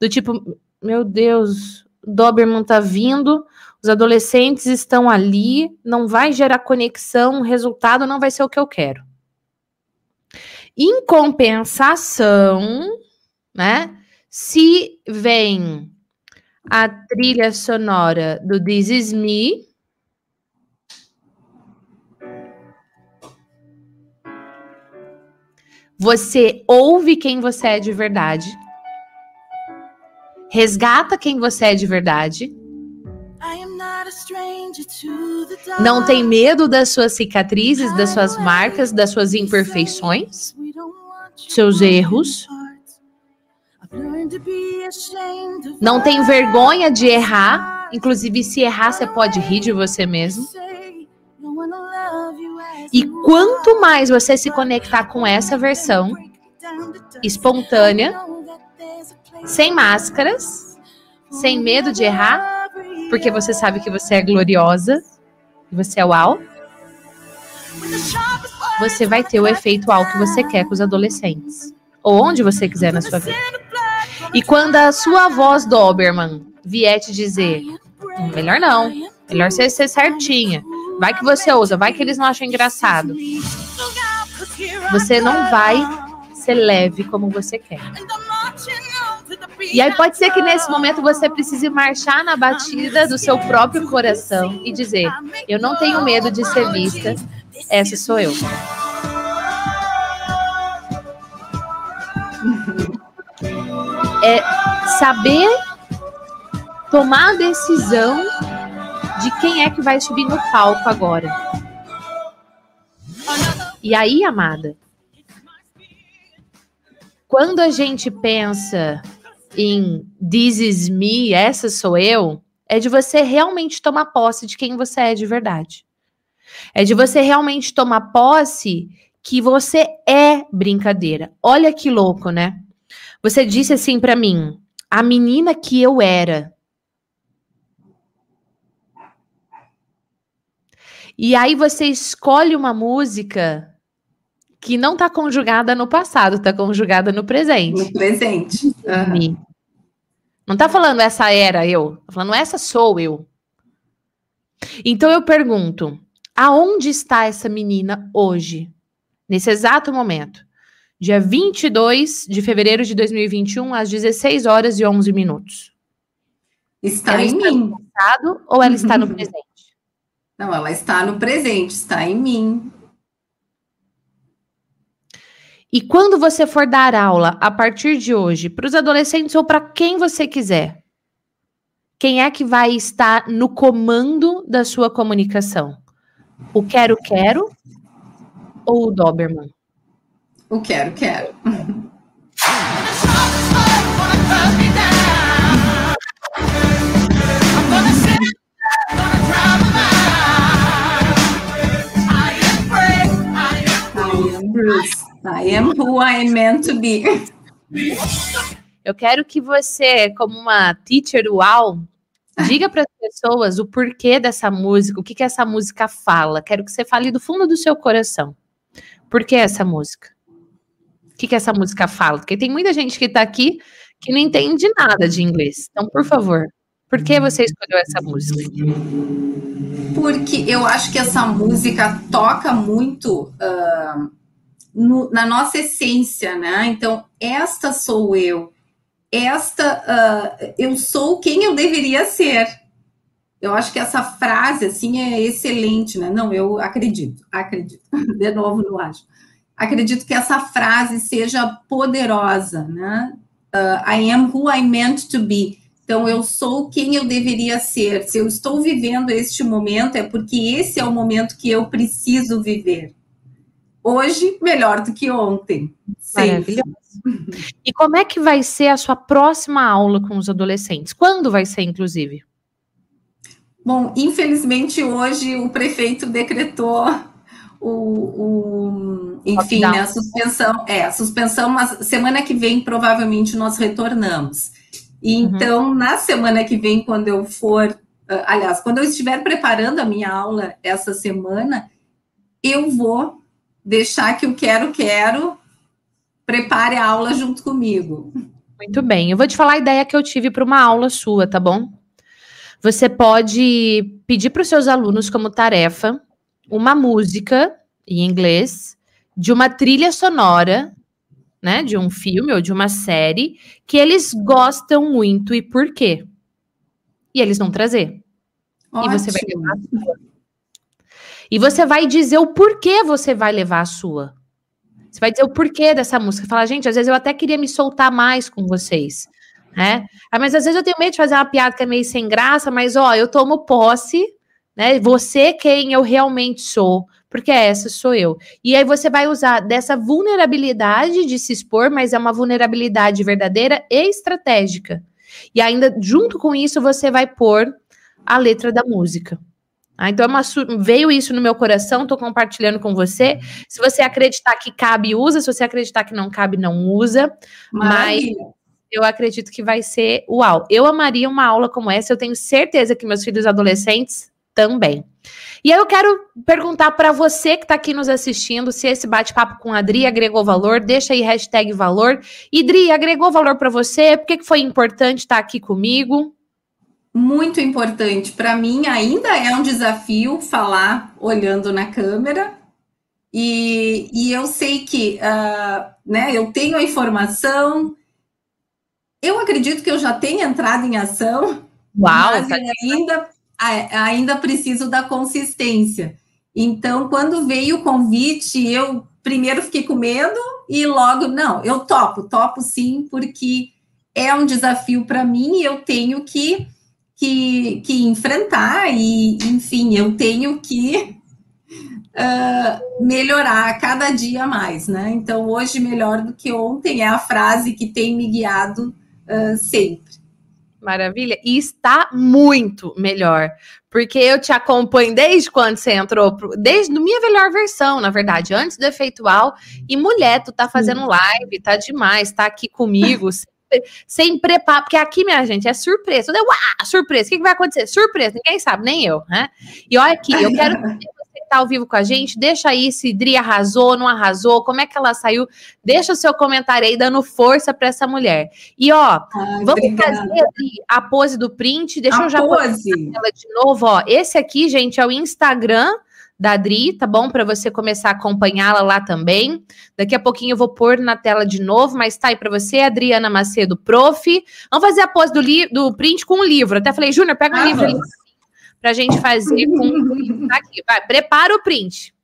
do tipo, meu Deus, Doberman tá vindo, os adolescentes estão ali, não vai gerar conexão, o resultado não vai ser o que eu quero. Em compensação, né? Se vem a trilha sonora do This Is Me, Você ouve quem você é de verdade. Resgata quem você é de verdade. Não tem medo das suas cicatrizes, das suas marcas, das suas imperfeições, seus erros. Não tem vergonha de errar. Inclusive, se errar, você pode rir de você mesmo. E quanto mais você se conectar com essa versão espontânea, sem máscaras, sem medo de errar, porque você sabe que você é gloriosa, e você é uau, você vai ter o efeito uau que você quer com os adolescentes, ou onde você quiser na sua vida. E quando a sua voz Doberman vier te dizer, hum, melhor não, melhor você ser certinha, Vai que você ousa, vai que eles não acham engraçado. Você não vai ser leve como você quer. E aí pode ser que nesse momento você precise marchar na batida do seu próprio coração e dizer: Eu não tenho medo de ser vista, essa sou eu. É saber tomar a decisão de quem é que vai subir no palco agora. E aí, amada, quando a gente pensa em This is me, essa sou eu, é de você realmente tomar posse de quem você é de verdade. É de você realmente tomar posse que você é brincadeira. Olha que louco, né? Você disse assim para mim: a menina que eu era E aí você escolhe uma música que não está conjugada no passado, está conjugada no presente. No presente. Uhum. Não está falando essa era eu, tá falando essa sou eu. Então eu pergunto, aonde está essa menina hoje? Nesse exato momento. Dia 22 de fevereiro de 2021, às 16 horas e 11 minutos. Está ela em está mim. No passado ou ela está no presente? Não, ela está no presente, está em mim. E quando você for dar aula a partir de hoje para os adolescentes ou para quem você quiser, quem é que vai estar no comando da sua comunicação? O quero quero ou o Doberman? O quero quero. Bruce. I am who I am meant to be. Eu quero que você, como uma teacher uau, diga para as pessoas o porquê dessa música, o que, que essa música fala. Quero que você fale do fundo do seu coração. Por que essa música? O que, que essa música fala? Porque tem muita gente que está aqui que não entende nada de inglês. Então, por favor, por que você escolheu essa música? Porque eu acho que essa música toca muito. Uh no, na nossa essência, né? Então, esta sou eu, esta uh, eu sou quem eu deveria ser. Eu acho que essa frase assim é excelente, né? Não, eu acredito, acredito. De novo, não acho. Acredito que essa frase seja poderosa, né? Uh, I am who I meant to be. Então, eu sou quem eu deveria ser. Se eu estou vivendo este momento, é porque esse é o momento que eu preciso viver hoje melhor do que ontem. Maravilhoso. E como é que vai ser a sua próxima aula com os adolescentes? Quando vai ser, inclusive? Bom, infelizmente hoje o prefeito decretou o, o enfim, né, a suspensão, é, a suspensão, mas semana que vem provavelmente nós retornamos. E uhum. então, na semana que vem, quando eu for, ah, aliás, quando eu estiver preparando a minha aula essa semana, eu vou deixar que o quero, quero prepare a aula junto comigo. Muito bem. Eu vou te falar a ideia que eu tive para uma aula sua, tá bom? Você pode pedir para os seus alunos como tarefa uma música em inglês de uma trilha sonora, né, de um filme ou de uma série que eles gostam muito e por quê? E eles vão trazer. Ótimo. E você vai levar. E você vai dizer o porquê você vai levar a sua. Você vai dizer o porquê dessa música. Fala, gente, às vezes eu até queria me soltar mais com vocês. Né? Ah, mas às vezes eu tenho medo de fazer uma piada que é meio sem graça, mas ó, eu tomo posse, né? Você quem eu realmente sou, porque essa sou eu. E aí você vai usar dessa vulnerabilidade de se expor, mas é uma vulnerabilidade verdadeira e estratégica. E ainda junto com isso você vai pôr a letra da música. Ah, então é uma, veio isso no meu coração, estou compartilhando com você. Se você acreditar que cabe, usa. Se você acreditar que não cabe, não usa. Maravilha. Mas eu acredito que vai ser uau. Eu amaria uma aula como essa, eu tenho certeza que meus filhos adolescentes também. E aí eu quero perguntar para você que está aqui nos assistindo se esse bate-papo com a Dri agregou valor, deixa aí hashtag valor. E Dri, agregou valor para você? Por que, que foi importante estar tá aqui comigo? Muito importante. Para mim, ainda é um desafio falar olhando na câmera. E, e eu sei que uh, né, eu tenho a informação, eu acredito que eu já tenho entrado em ação, Uau, mas tá ainda, ainda preciso da consistência. Então, quando veio o convite, eu primeiro fiquei com medo e logo, não, eu topo, topo sim, porque é um desafio para mim e eu tenho que, que, que enfrentar, e enfim, eu tenho que uh, melhorar cada dia mais, né? Então, hoje, melhor do que ontem, é a frase que tem me guiado uh, sempre. Maravilha. E está muito melhor. Porque eu te acompanho desde quando você entrou, desde a minha melhor versão, na verdade, antes do efeitual. E mulher, tu tá fazendo live, tá demais, tá aqui comigo, sem preparo, porque aqui, minha gente, é surpresa. Uau, surpresa, o que, que vai acontecer? Surpresa, ninguém sabe, nem eu, né? E olha aqui, eu quero tá ao vivo com a gente, deixa aí se Dri arrasou, não arrasou, como é que ela saiu. Deixa o seu comentário aí, dando força para essa mulher. E ó, Ai, vamos obrigada. fazer a pose do print. Deixa a eu já pose. ela de novo, ó. Esse aqui, gente, é o Instagram da Adri, tá bom? Para você começar a acompanhá-la lá também. Daqui a pouquinho eu vou pôr na tela de novo, mas tá aí para você, Adriana Macedo, prof. Vamos fazer a pose do, do print com o livro. Até falei, Júnior, pega um ah, livro ali para a gente fazer com. Aqui, vai, prepara o print.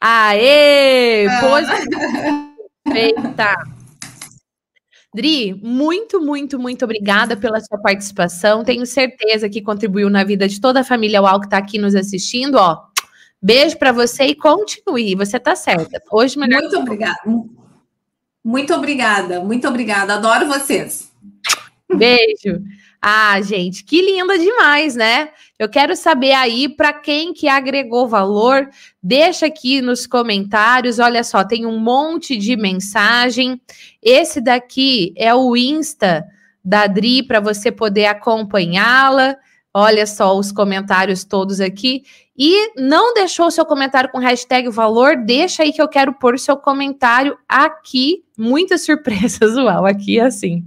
Aê! Ah. Feita! Dri, muito, muito, muito obrigada pela sua participação. Tenho certeza que contribuiu na vida de toda a família UAU que está aqui nos assistindo. Ó, beijo para você e continue. Você está certa. Hoje melhor. Muito obrigada. Muito obrigada. Muito obrigada. Adoro vocês. Beijo. Ah, gente, que linda demais, né? Eu quero saber aí para quem que agregou valor. Deixa aqui nos comentários. Olha só, tem um monte de mensagem. Esse daqui é o Insta da Adri para você poder acompanhá-la. Olha só os comentários todos aqui. E não deixou seu comentário com hashtag valor? Deixa aí que eu quero pôr seu comentário aqui. Muitas surpresas, uau, aqui assim.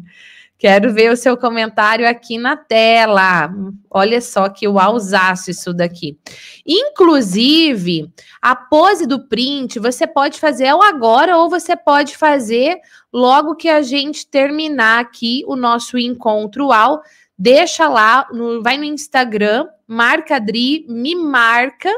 Quero ver o seu comentário aqui na tela. Olha só que uausaço isso daqui. Inclusive, a pose do print você pode fazer agora ou você pode fazer logo que a gente terminar aqui o nosso encontro ao. Deixa lá, no, vai no Instagram, marca Dri, me marca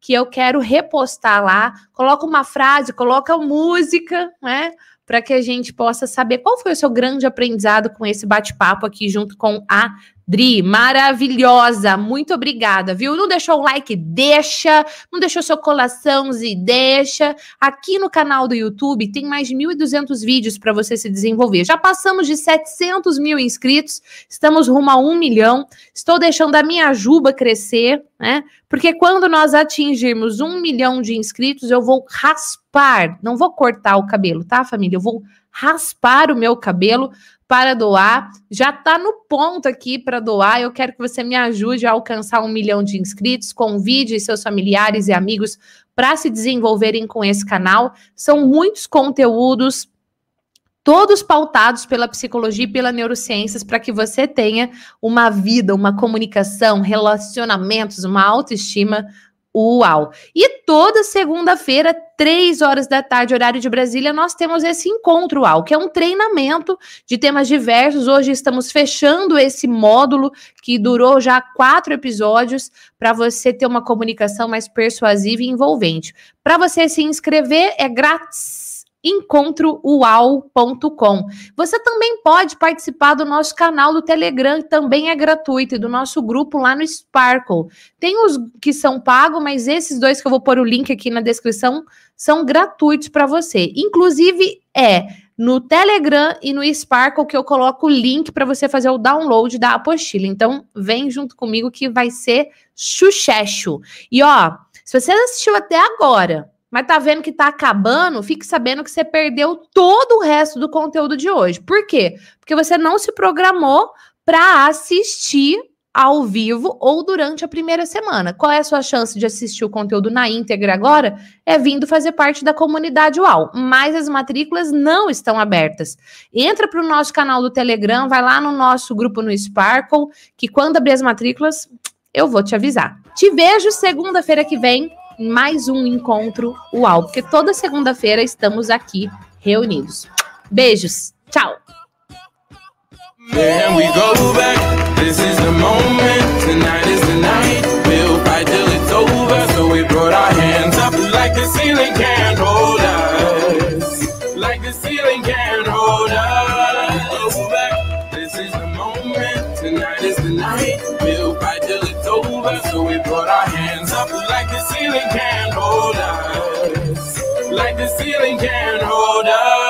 que eu quero repostar lá. Coloca uma frase, coloca música, né? Para que a gente possa saber qual foi o seu grande aprendizado com esse bate-papo aqui junto com a Dri, maravilhosa, muito obrigada, viu? Não deixou o like? Deixa. Não deixou seu coraçãozinho? Deixa. Aqui no canal do YouTube tem mais de 1.200 vídeos para você se desenvolver. Já passamos de 700 mil inscritos, estamos rumo a um milhão. Estou deixando a minha juba crescer, né? Porque quando nós atingirmos um milhão de inscritos, eu vou raspar, não vou cortar o cabelo, tá, família? Eu vou raspar o meu cabelo para doar. Já está no ponto aqui para doar. Eu quero que você me ajude a alcançar um milhão de inscritos. Convide seus familiares e amigos para se desenvolverem com esse canal. São muitos conteúdos, todos pautados pela psicologia e pela neurociências, para que você tenha uma vida, uma comunicação, relacionamentos, uma autoestima Uau! E toda segunda-feira, três horas da tarde, horário de Brasília, nós temos esse encontro UAU, que é um treinamento de temas diversos. Hoje estamos fechando esse módulo que durou já quatro episódios para você ter uma comunicação mais persuasiva e envolvente. Para você se inscrever, é grátis encontrouau.com. Você também pode participar do nosso canal do Telegram, também é gratuito, e do nosso grupo lá no Sparkle. Tem os que são pagos, mas esses dois que eu vou pôr o link aqui na descrição são gratuitos para você. Inclusive, é no Telegram e no Sparkle que eu coloco o link para você fazer o download da apostila. Então, vem junto comigo que vai ser chuchecho. E ó, se você assistiu até agora, mas tá vendo que tá acabando, fique sabendo que você perdeu todo o resto do conteúdo de hoje. Por quê? Porque você não se programou para assistir ao vivo ou durante a primeira semana. Qual é a sua chance de assistir o conteúdo na íntegra agora? É vindo fazer parte da comunidade UAU, mas as matrículas não estão abertas. Entra para o nosso canal do Telegram, vai lá no nosso grupo no Sparkle, que quando abrir as matrículas, eu vou te avisar. Te vejo segunda-feira que vem mais um encontro UAU, porque toda segunda-feira estamos aqui reunidos. Beijos, tchau! Then we go back. This is the moment. Tonight is the night. We'll fight till it's over. So we brought our hands up like the ceiling can't hold us. Like the ceiling can't hold us. This is the moment. Tonight is the night. We'll fight till it's over. So we brought our hands ceiling can't hold us. Like the ceiling can't hold us.